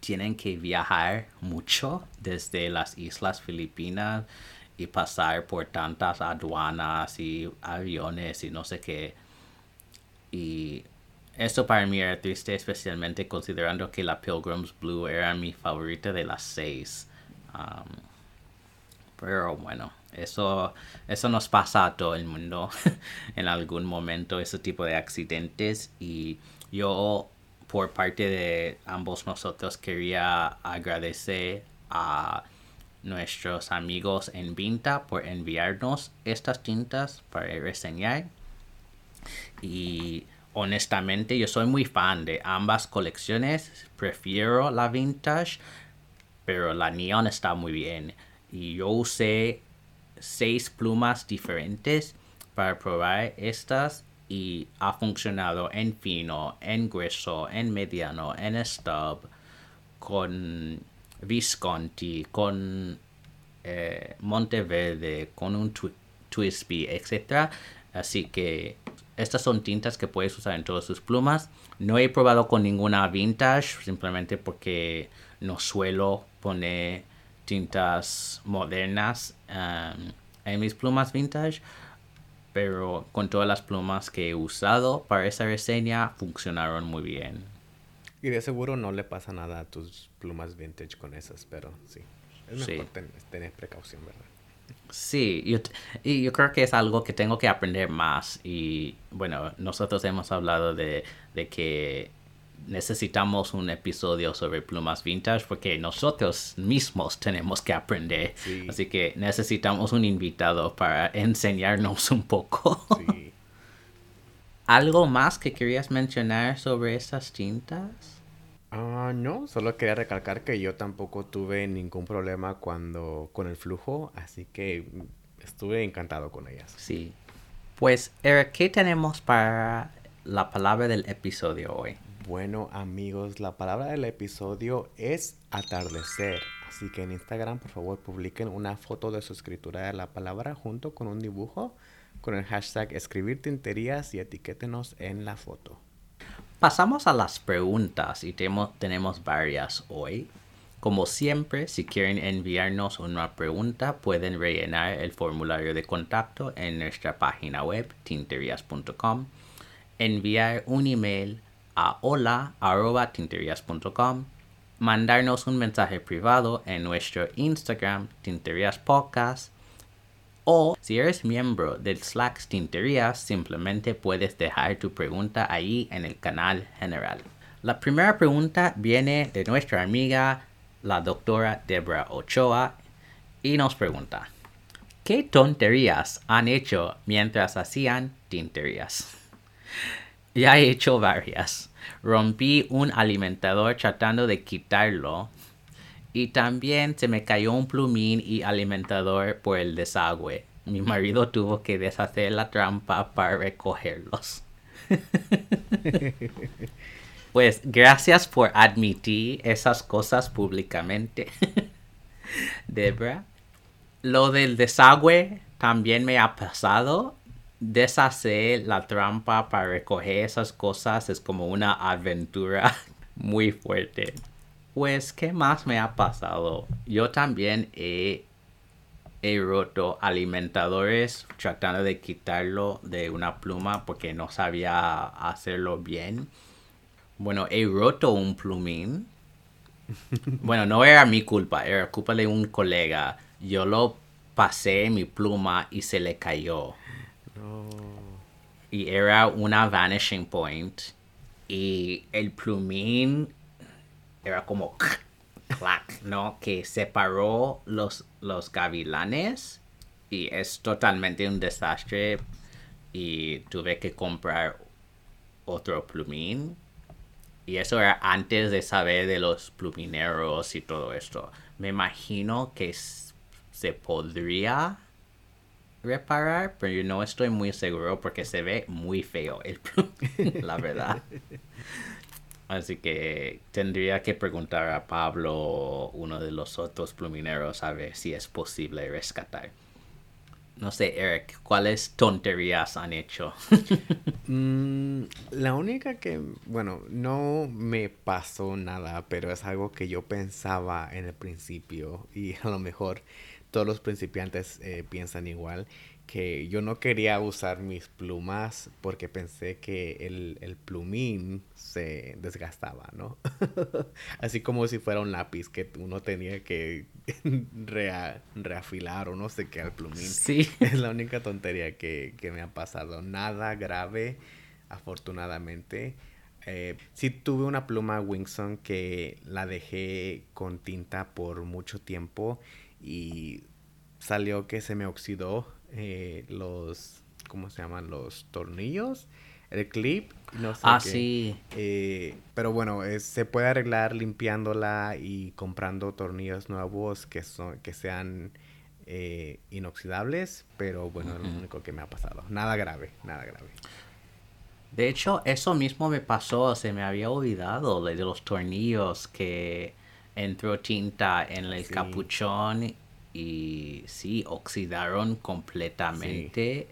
tienen que viajar mucho desde las islas Filipinas y pasar por tantas aduanas y aviones y no sé qué. Y eso para mí era triste, especialmente considerando que la Pilgrim's Blue era mi favorita de las seis. Um, pero bueno, eso, eso nos pasa a todo el mundo [laughs] en algún momento, ese tipo de accidentes. Y yo, por parte de ambos nosotros, quería agradecer a nuestros amigos en Vinta por enviarnos estas tintas para reseñar. Y honestamente, yo soy muy fan de ambas colecciones. Prefiero la vintage, pero la neon está muy bien. Y yo usé seis plumas diferentes para probar estas y ha funcionado en fino, en grueso, en mediano, en stub, con Visconti, con eh, Monteverde, con un twi- Twisby, etc. Así que estas son tintas que puedes usar en todas sus plumas. No he probado con ninguna vintage, simplemente porque no suelo poner tintas modernas um, en mis plumas vintage. Pero con todas las plumas que he usado para esa reseña funcionaron muy bien. Y de seguro no le pasa nada a tus plumas vintage con esas, pero sí. Es Sí. mejor ten- tener precaución, ¿verdad? Sí, yo, y yo creo que es algo que tengo que aprender más. Y bueno, nosotros hemos hablado de, de que necesitamos un episodio sobre plumas vintage porque nosotros mismos tenemos que aprender. Sí. Así que necesitamos un invitado para enseñarnos un poco. Sí. [laughs] ¿Algo más que querías mencionar sobre estas tintas? Ah, no, solo quería recalcar que yo tampoco tuve ningún problema cuando con el flujo, así que estuve encantado con ellas. Sí. Pues, Eric, ¿qué tenemos para la palabra del episodio hoy? Bueno, amigos, la palabra del episodio es atardecer. Así que en Instagram, por favor, publiquen una foto de su escritura de la palabra junto con un dibujo con el hashtag escribir tinterías y etiquétenos en la foto. Pasamos a las preguntas y tenemos varias hoy. Como siempre, si quieren enviarnos una pregunta, pueden rellenar el formulario de contacto en nuestra página web, tinterias.com, enviar un email a hola.tinterias.com mandarnos un mensaje privado en nuestro Instagram, Tinterías Podcast. O si eres miembro del Slack Tinterías, simplemente puedes dejar tu pregunta ahí en el canal general. La primera pregunta viene de nuestra amiga, la doctora Debra Ochoa, y nos pregunta, ¿qué tonterías han hecho mientras hacían tinterías? Ya he hecho varias. Rompí un alimentador tratando de quitarlo. Y también se me cayó un plumín y alimentador por el desagüe. Mi marido tuvo que deshacer la trampa para recogerlos. [laughs] pues gracias por admitir esas cosas públicamente. [laughs] Debra. Lo del desagüe también me ha pasado deshacer la trampa para recoger esas cosas es como una aventura [laughs] muy fuerte. Pues, ¿qué más me ha pasado? Yo también he, he roto alimentadores tratando de quitarlo de una pluma porque no sabía hacerlo bien. Bueno, he roto un plumín. [laughs] Bueno, no era mi culpa, era culpa de un colega. Yo lo pasé mi pluma y se le cayó. Y era una vanishing point. Y el plumín era como clac, ¿no? Que separó los, los gavilanes. Y es totalmente un desastre. Y tuve que comprar otro plumín. Y eso era antes de saber de los plumineros y todo esto. Me imagino que se podría reparar, pero yo no estoy muy seguro porque se ve muy feo el [laughs] la verdad. [laughs] Así que tendría que preguntar a Pablo, uno de los otros plumineros, a ver si es posible rescatar. No sé, Eric, ¿cuáles tonterías han hecho? [laughs] Mm, la única que, bueno, no me pasó nada, pero es algo que yo pensaba en el principio y a lo mejor todos los principiantes eh, piensan igual, que yo no quería usar mis plumas porque pensé que el, plumín se desgastaba, ¿no? [laughs] Así como si fuera un lápiz que uno tenía que [laughs] reafilar o no sé qué al plumín. Sí. [laughs] Es la única tontería que, me ha pasado. Nada grave, afortunadamente. Eh, sí tuve una pluma Wingson que la dejé con tinta por mucho tiempo y salió que se me oxidó eh, los, ¿cómo se llaman? Los tornillos, el clip, no sé. Ah, sí. Eh, pero bueno, se puede arreglar limpiándola y comprando tornillos nuevos que, son, que sean eh, inoxidables, pero bueno, es lo único que me ha pasado. Nada grave, nada grave. De hecho, eso mismo me pasó, se me había olvidado de los tornillos que entró tinta en el capuchón y sí, oxidaron completamente.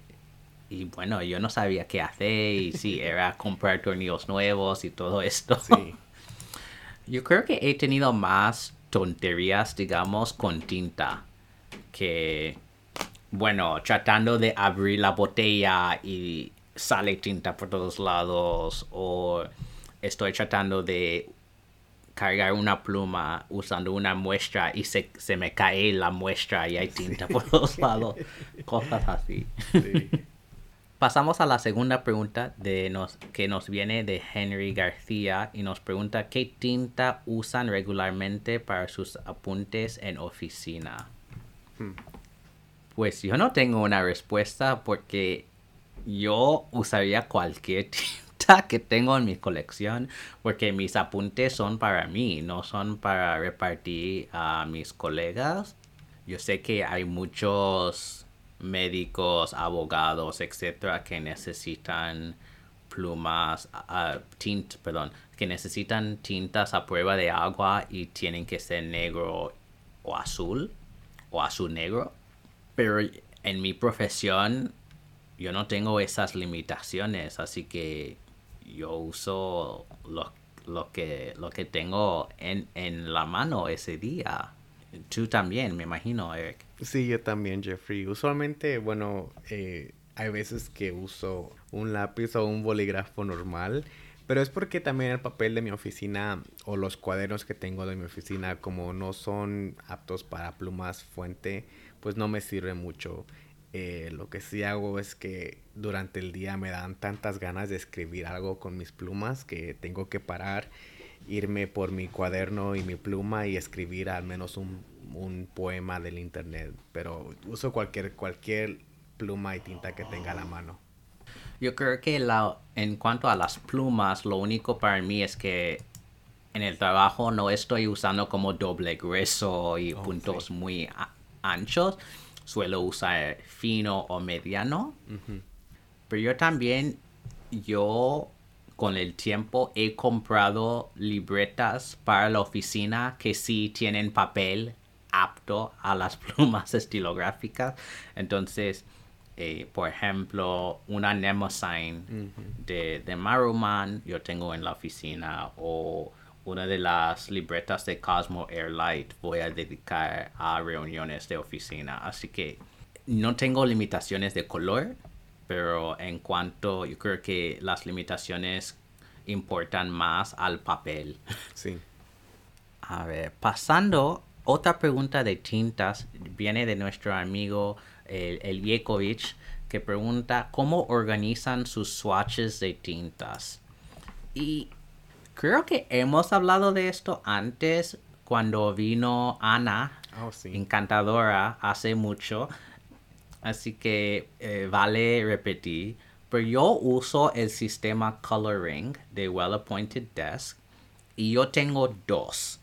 Y bueno, yo no sabía qué hacer y sí, [laughs] era comprar tornillos nuevos y todo esto. Sí. [laughs] Yo creo que he tenido más tonterías, digamos, con tinta que, bueno, tratando de abrir la botella y sale tinta por todos lados o estoy tratando de cargar una pluma usando una muestra y se, me cae la muestra y hay tinta por todos [laughs] lados. Cosas así. Pasamos a la segunda pregunta de nos, que nos viene de Henry García y nos pregunta qué tinta usan regularmente para sus apuntes en oficina. Hmm. Pues yo no tengo una respuesta porque yo usaría cualquier [laughs] tinta que tengo en mi colección porque mis apuntes son para mí, no son para repartir a mis colegas. Yo sé que hay muchos médicos, abogados, etcétera, que necesitan plumas, uh, perdón, que necesitan tintas a prueba de agua y tienen que ser negro o azul o azul negro. Pero en mi profesión yo no tengo esas limitaciones, así que yo uso lo, que, lo que tengo en, en la mano ese día. Tú también, me imagino, Eric. Sí, yo también, Jeffrey. Usualmente, bueno, eh, hay veces que uso un lápiz o un bolígrafo normal, Pero es porque también el papel de mi oficina o los cuadernos que tengo de mi oficina, como no son aptos para plumas fuente, pues no me sirve mucho. Eh, lo que sí hago es que durante el día me dan tantas ganas de escribir algo con mis plumas que tengo que parar, irme por mi cuaderno y mi pluma y escribir al menos un, un poema del internet. Pero uso cualquier, cualquier pluma y tinta que tenga a la mano. Yo creo que la, en cuanto a las plumas, lo único para mí es que en el trabajo no estoy usando como doble grueso y Oh, puntos sí. muy a- anchos. Suelo usar fino o mediano. Pero yo también, yo con el tiempo he comprado libretas para la oficina que sí tienen papel apto a las [laughs] plumas estilográficas. Entonces, eh, por ejemplo, una Nemosign de, de Maruman yo tengo en la oficina o una de las libretas de Cosmo Airlight voy a dedicar a reuniones de oficina. Así que no tengo limitaciones de color, pero en cuanto yo creo que las limitaciones importan más al papel. Sí. A ver, pasando, otra pregunta de tintas viene de nuestro amigo el, el Yekovich, que pregunta cómo organizan sus swatches de tintas. Y creo que hemos hablado de esto antes cuando vino Ana, Oh, sí. encantadora, hace mucho. Así que eh, vale repetir. Pero yo uso el sistema coloring de Well Appointed Desk y yo tengo dos.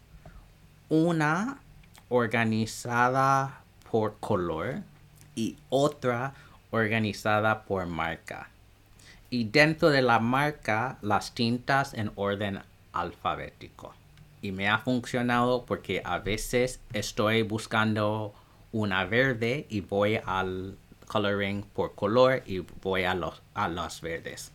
Una organizada por color y otra organizada por marca. Y dentro de la marca, las tintas en orden alfabético. Y me ha funcionado porque a veces estoy buscando una verde y voy al coloring por color y voy a los, a los verdes.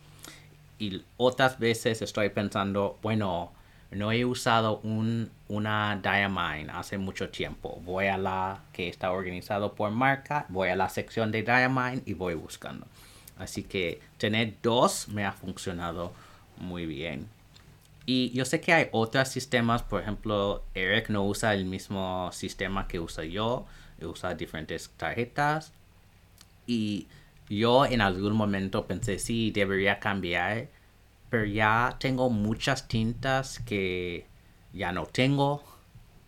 Y otras veces estoy pensando, bueno, no he usado un, una Diamine hace mucho tiempo. Voy a la que está organizado por marca, voy a la sección de Diamine y voy buscando. Así que tener dos me ha funcionado muy bien. Y yo sé que hay otros sistemas, por ejemplo, Eric no usa el mismo sistema que uso yo, usa diferentes tarjetas. Y yo en algún momento pensé, sí, debería cambiar, pero ya tengo muchas tintas que ya no tengo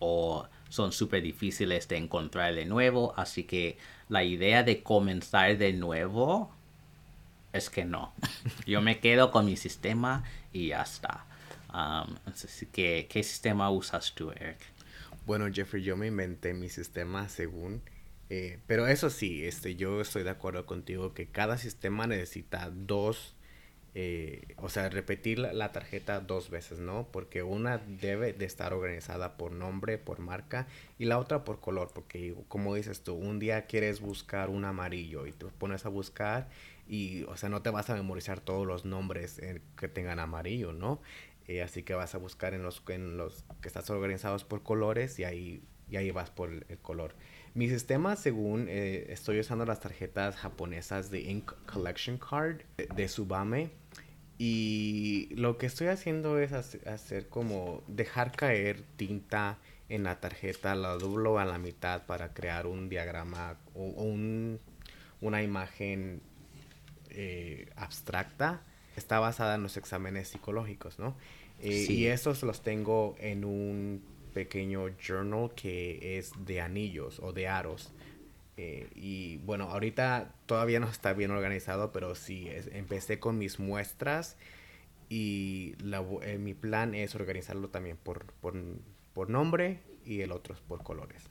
o son súper difíciles de encontrar de nuevo, así que la idea de comenzar de nuevo es que no. Yo me quedo con mi sistema y ya está. Um, ¿qué sistema usas tú, Eric? Bueno, Jeffrey, yo me inventé mi sistema según. eh, pero eso sí, este, yo estoy de acuerdo contigo que cada sistema necesita dos. eh, o sea, repetir la, la tarjeta dos veces, ¿no? Porque una debe de estar organizada por nombre, por marca, y la otra por color. Porque, como dices tú, un día quieres buscar un amarillo y te pones a buscar y, o sea, no te vas a memorizar todos los nombres eh, que tengan amarillo, ¿no? Eh, así que vas a buscar en los, en los que estás organizados por colores y ahí, y ahí vas por el, color. Mi sistema, según eh, estoy usando las tarjetas japonesas de Ink Collection Card de, de Subame. Y lo que estoy haciendo es hace- hacer como dejar caer tinta en la tarjeta, la doblo a la mitad para crear un diagrama o, o un, una imagen eh, abstracta. Está basada en los exámenes psicológicos, ¿no? Eh, Sí. Y esos los tengo en un pequeño journal que es de anillos o de aros. Eh, y bueno, ahorita todavía no está bien organizado, pero sí, es- empecé con mis muestras y la eh, mi plan es organizarlo también por, por, por nombre y el otro por colores.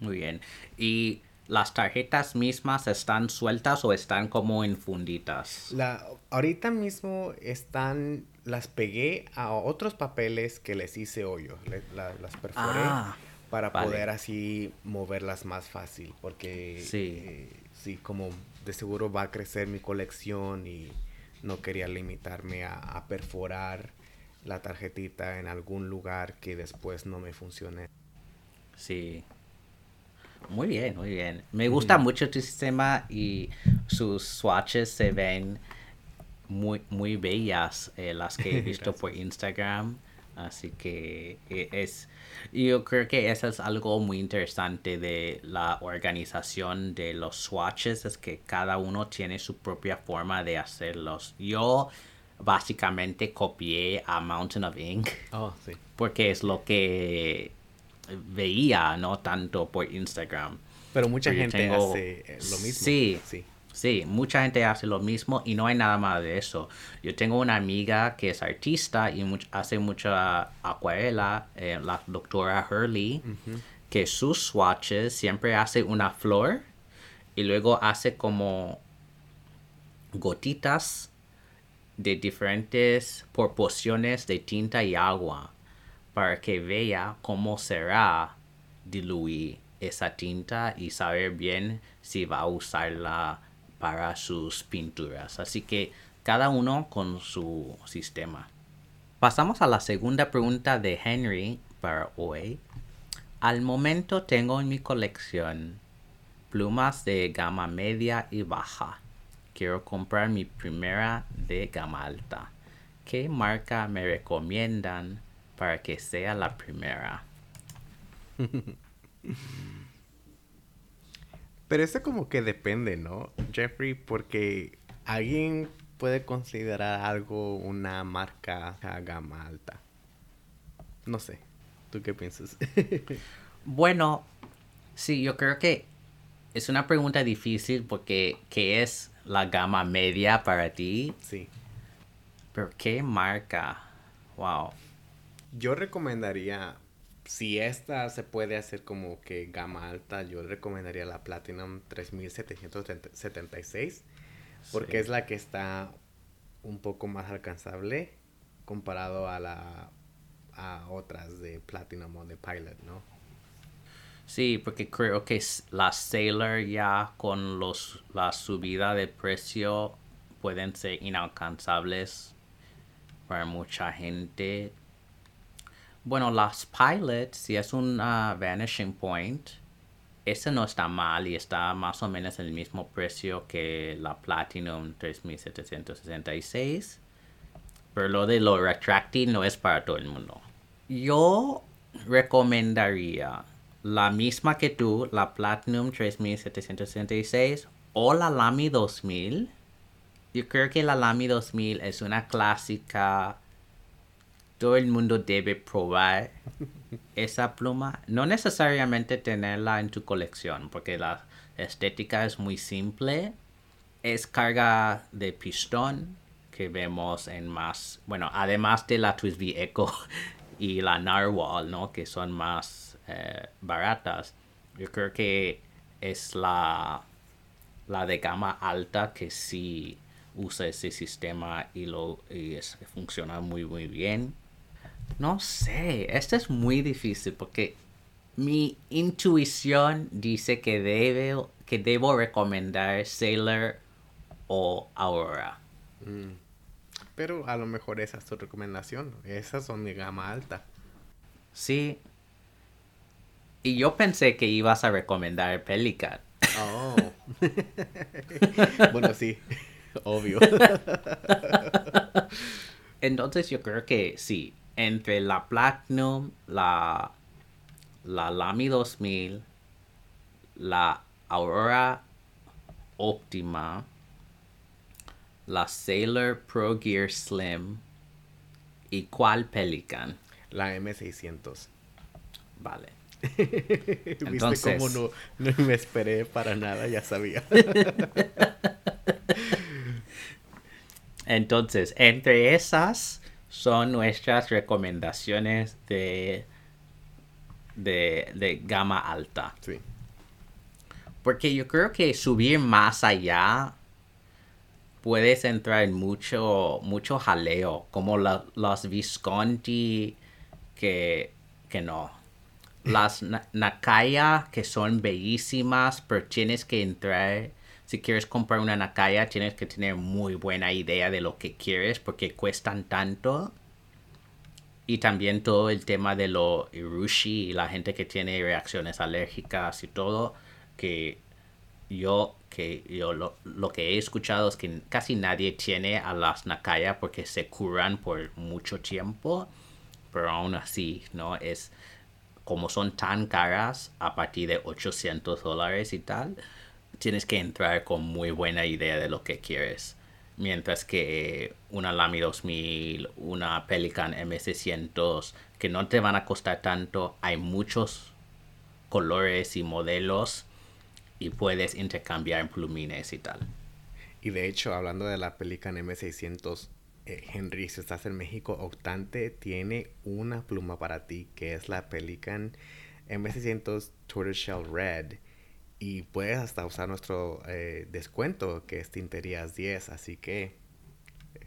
Muy bien. ¿Y las tarjetas mismas están sueltas o están como infunditas? La, ahorita mismo están, las pegué a otros papeles que les hice hoyo, le- la- las perforé Ah, para vale. poder así moverlas más fácil, porque Sí. eh, sí, como de seguro va a crecer mi colección y no quería limitarme a, a perforar la tarjetita en algún lugar que después no me funcione. Sí. Muy bien, muy bien. Me gusta mucho tu sistema y sus swatches se ven muy, muy bellas eh, las que he [laughs] visto por Instagram. Así que eh, es, yo creo que eso es algo muy interesante de la organización de los swatches, es que cada uno tiene su propia forma de hacerlos. Yo básicamente copié a Mountain of Ink. Oh, sí. Porque es lo que veía, no tanto por Instagram. Pero mucha gente hace eh, lo mismo. Sí, sí. Sí, mucha gente hace lo mismo y no hay nada más de eso. Yo tengo una amiga que es artista y hace mucha acuarela, eh, la doctora Hurley, que sus swatches siempre hace una flor y luego hace como gotitas de diferentes proporciones de tinta y agua para que vea cómo será diluir esa tinta y saber bien si va a usarla para sus pinturas. Así que cada uno con su sistema. Pasamos a la segunda pregunta de Henry para hoy. Al momento tengo en mi colección plumas de gama media y baja. Quiero comprar mi primera de gama alta. ¿Qué marca me recomiendan para que sea la primera? [laughs] Pero eso como que depende, ¿no, Jeffrey? Porque alguien puede considerar algo una marca a gama alta. No sé. ¿Tú qué piensas? [laughs] bueno, sí, yo creo que es una pregunta difícil porque ¿qué es la gama media para ti? Sí. Pero ¿qué marca? Wow. Yo recomendaría si esta se puede hacer como que gama alta, yo recomendaría la Platinum 3776 porque es la que está un poco más alcanzable comparado a la a otras de Platinum o de Pilot, ¿no? Sí, porque creo que la Sailor ya con los la subida de precio pueden ser inalcanzables para mucha gente bueno, las Pilots, si es un Vanishing Point, ese no está mal y está más o menos en el mismo precio que la Platinum 3766. Pero lo de lo retracting no es para todo el mundo. Yo recomendaría la misma que tú, la Platinum 3766 o la Lamy 2000. Yo creo que la Lamy 2000 es una clásica todo el mundo debe probar [laughs] esa pluma. No necesariamente tenerla en tu colección, porque la estética es muy simple. Es carga de pistón que vemos en más, bueno, además de la Twisby Echo [laughs] y la Narwhal, ¿no? Que son más eh, baratas. Yo creo que es la, la de gama alta que sí usa ese sistema y lo y funciona muy muy bien. No sé, esto es muy difícil porque mi intuición dice que, debe, que debo recomendar Sailor o Aurora. Mm. Pero a lo mejor esa es tu recomendación. Esas son de gama alta. Sí. Y yo pensé que ibas a recomendar Pelican. Oh. [laughs] bueno, sí. Obvio. [laughs] Entonces yo creo que sí entre la Platinum, la, la Lamy 2000, la Aurora Optima, la Sailor Pro Gear Slim y cuál Pelican. La M600. Vale. [laughs] Entonces, ¿Viste cómo no, no me esperé para nada? Ya sabía. [laughs] Entonces, entre esas, son nuestras recomendaciones de, de, gama alta. Sí. Porque yo creo que subir más allá puedes entrar en mucho, mucho jaleo, como los Visconti que, que no. Las Nakaya que son bellísimas, pero tienes que entrar si quieres comprar una Nakaya, tienes que tener muy buena idea de lo que quieres porque cuestan tanto. Y también todo el tema de lo irushi y la gente que tiene reacciones alérgicas y todo, que yo que yo lo, lo, que he escuchado es que casi nadie tiene a las Nakaya porque se curan por mucho tiempo, pero aún así, ¿no? Es como son tan caras a partir de 800 dólares y tal, tienes que entrar con muy buena idea de lo que quieres. Mientras que una Lamy 2000, una Pelican M600, que no te van a costar tanto, hay muchos colores y modelos y puedes intercambiar en plumines y tal. Y de hecho, hablando de la Pelican M600, eh, Henry, si estás en México, Octante tiene una pluma para ti, que es la Pelican M600 Tortoiseshell Red. Y puedes hasta usar nuestro eh, descuento, que es Tinterías 10. Así que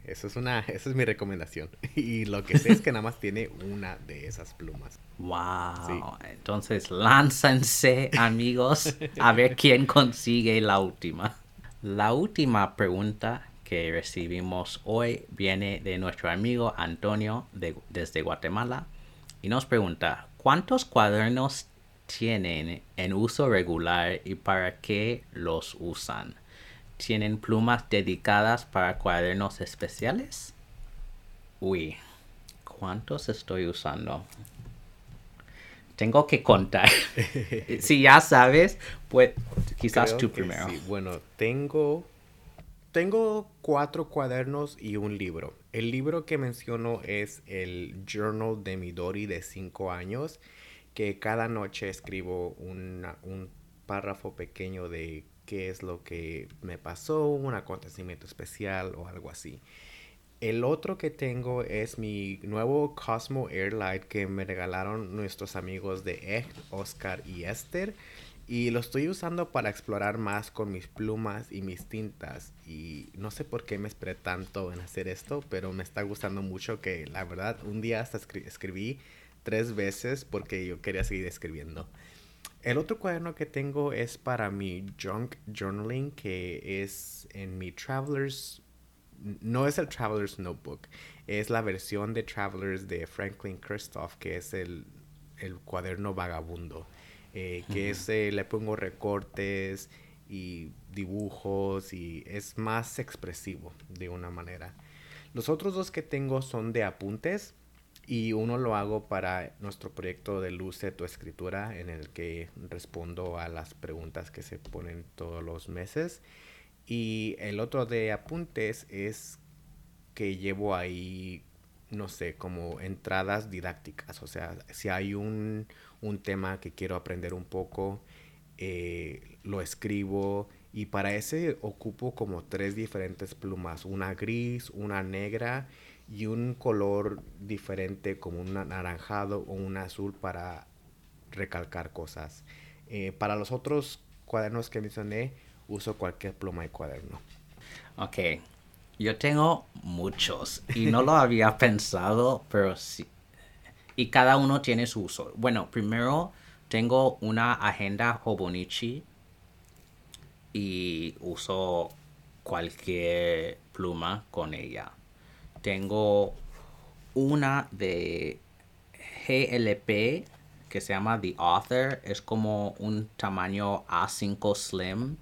eso es, una, [laughs] esa es mi recomendación. [laughs] Y lo que sé es que nada más tiene una de esas plumas. ¡Wow! Entonces lánzanse, amigos, a ver quién consigue la última. La última pregunta que recibimos hoy viene de nuestro amigo Antonio desde Guatemala y nos pregunta, ¿cuántos cuadernos tienen en uso regular y para qué los usan? ¿Tienen plumas dedicadas para cuadernos especiales? Uy, ¿cuántos estoy usando? Tengo que contar. [laughs] si ya sabes, pues quizás tú primero. Bueno, tengo tengo cuatro cuadernos y un libro. El libro que menciono es el Journal de Midori de cinco años, que cada noche escribo un párrafo pequeño de qué es lo que me pasó, un acontecimiento especial o algo así. El otro que tengo es mi nuevo Cosmo Airlight que me regalaron nuestros amigos de Egg, Oscar y Esther y lo estoy usando para explorar más con mis plumas y mis tintas. Y no sé por qué me esperé tanto en hacer esto, pero me está gustando mucho que la verdad un día hasta escribí tres veces porque yo quería seguir escribiendo. El otro cuaderno que tengo es para mi junk journaling, que es en mi Traveler's... No es el Traveler's Notebook, es la versión de Travelers de Franklin Christoph, que es el, el cuaderno vagabundo. Eh, que ese le pongo recortes y dibujos y es más expresivo de una manera. Los otros dos que tengo son de apuntes y uno lo hago para nuestro proyecto de Luce tu escritura en el que respondo a las preguntas que se ponen todos los meses y el otro de apuntes es que llevo ahí no sé, como entradas didácticas. O sea, si hay un, un tema que quiero aprender un poco, eh, lo escribo y para ese ocupo como tres diferentes plumas, una gris, una negra y un color diferente como un anaranjado o un azul para recalcar cosas. Eh, para los otros cuadernos que mencioné, uso cualquier pluma y cuaderno. Ok, yo tengo muchos y no lo había [laughs] pensado, pero sí, y cada uno tiene su uso. Bueno, primero tengo una agenda Hobonichi y uso cualquier pluma con ella. Tengo una de GLP que se llama The Author. Es como un tamaño A5 Slim.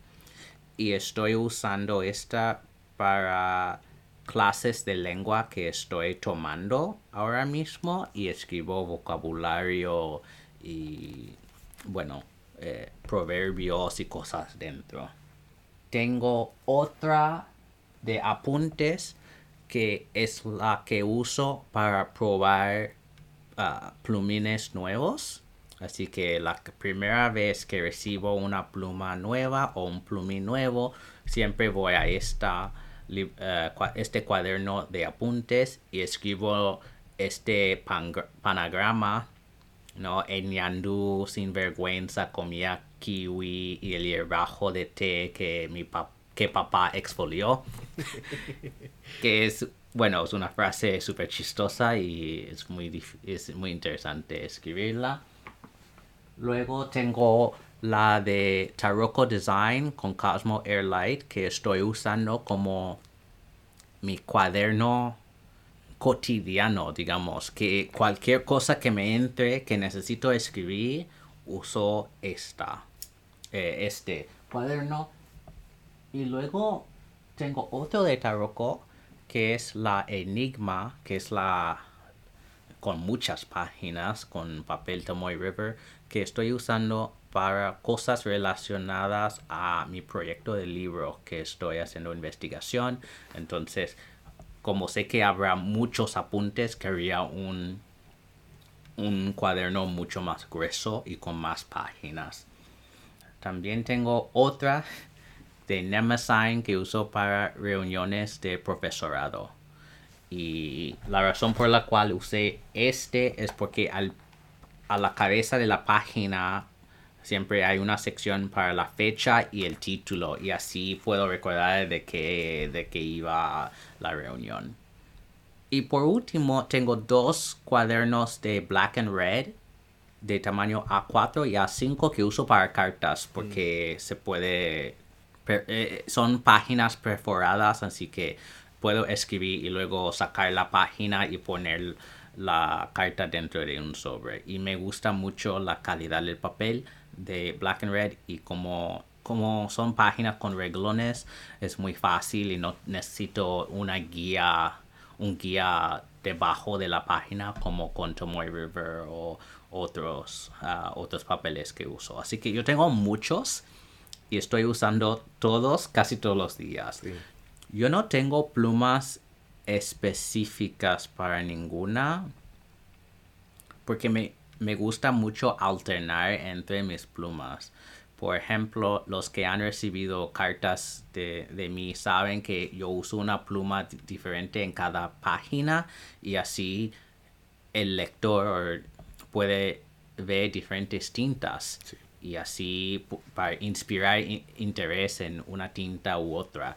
Y estoy usando esta para clases de lengua que estoy tomando ahora mismo y escribo vocabulario y, bueno, eh, proverbios y cosas dentro. Tengo otra de apuntes que es la que uso para probar ah, plumines nuevos. Así que la primera vez que recibo una pluma nueva o un plumín nuevo, siempre voy a esta eh, este cuaderno de apuntes y escribo este panagrama, ¿no? El ñandú sin vergüenza comía kiwi y el hierbajo de té que mi que papá exfolió. que es, bueno, es una frase súper chistosa y es muy, es muy interesante escribirla. Luego tengo la de Taroko Design con Cosmo Airlight que estoy usando como mi cuaderno cotidiano, digamos, que cualquier cosa que me entre que necesito escribir, uso esta, eh, este, cuaderno. Y luego tengo otro de Taroko que es la Enigma, que es la con muchas páginas, con papel Tomoy River, que estoy usando para cosas relacionadas a mi proyecto de libro que estoy haciendo investigación. Entonces, como sé que habrá muchos apuntes, quería un, un cuaderno mucho más grueso y con más páginas. También tengo otra de Nemesign que uso para reuniones de profesorado. Y la razón por la cual usé este es porque al, a la cabeza de la página siempre hay una sección para la fecha y el título y así puedo recordar de qué, de qué iba la reunión. Y por último tengo dos cuadernos de black and red de tamaño A4 y A5 que uso para cartas porque se puede eh, son páginas perforadas, así que puedo escribir y luego sacar la página y poner la carta dentro de un sobre. Y me gusta mucho la calidad del papel de Black and Red y como, como son páginas con reglones es muy fácil y no necesito una guía, un guía debajo de la página como con Tomoy River o otros, ah, otros papeles que uso. Así que yo tengo muchos y estoy usando todos casi todos los días. Yo no tengo plumas específicas para ninguna porque me, me gusta mucho alternar entre mis plumas. Por ejemplo, los que han recibido cartas de, de, mí saben que yo uso una pluma diferente en cada página y así el lector puede ver diferentes tintas y así para inspirar interés en una tinta u otra.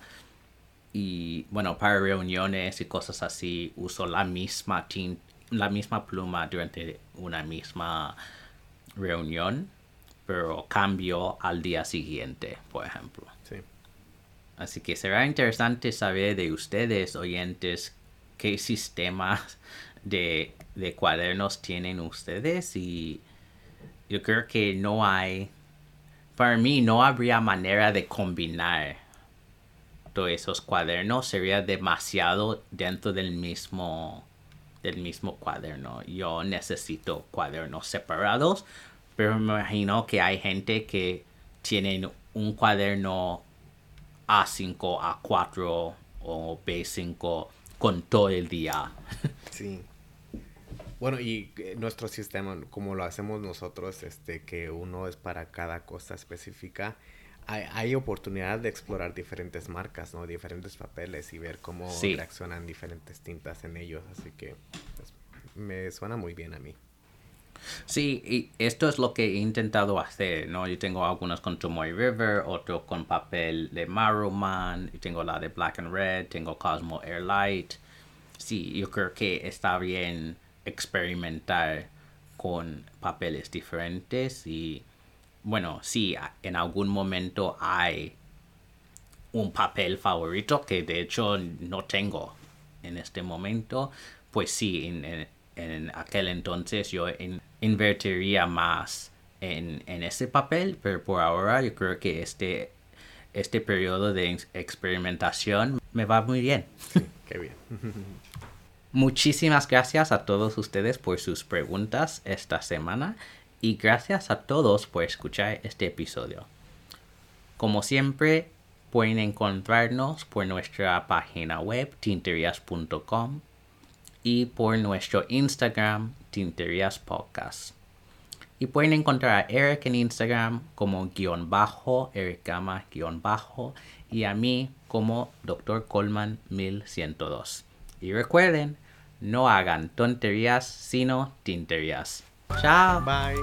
Y bueno, para reuniones y cosas así uso la misma tinta, la misma pluma durante una misma reunión, pero cambio al día siguiente, por ejemplo. Así que será interesante saber de ustedes, oyentes, qué sistemas de, de cuadernos tienen ustedes y yo creo que no hay, para mí no habría manera de combinar todos esos cuadernos, sería demasiado dentro del mismo, del mismo cuaderno. Yo necesito cuadernos separados, pero me imagino que hay gente que tienen un cuaderno A5, A4 o B5 con todo el día. Sí. Bueno, y eh, nuestro sistema, como lo hacemos nosotros, este, que uno es para cada cosa específica, hay, hay oportunidad de explorar diferentes marcas, ¿no? Diferentes papeles y ver cómo reaccionan diferentes tintas en ellos. Así que pues, me suena muy bien a mí. Sí, y esto es lo que he intentado hacer, ¿no? Yo tengo algunos con Tomoy River, otro con papel de Maruman, y tengo la de Black and Red, tengo Cosmo Airlight. Sí, yo creo que está bien experimentar con papeles diferentes y bueno, si en algún momento hay un papel favorito que de hecho no tengo en este momento, pues sí, en, aquel entonces yo invertiría más en, en, ese papel, pero por ahora yo creo que este, este periodo de experimentación me va muy bien. qué bien. [laughs] Muchísimas gracias a todos ustedes por sus preguntas esta semana y gracias a todos por escuchar este episodio. Como siempre, pueden encontrarnos por nuestra página web tinterias.com y por nuestro Instagram Tinterias Podcast. Y pueden encontrar a Eric en Instagram como guion bajo, Eric Gama guion bajo y a mí como Dr. Coleman 1102. Y recuerden, no hagan tonterías, sino tinterías. Chao. Bye.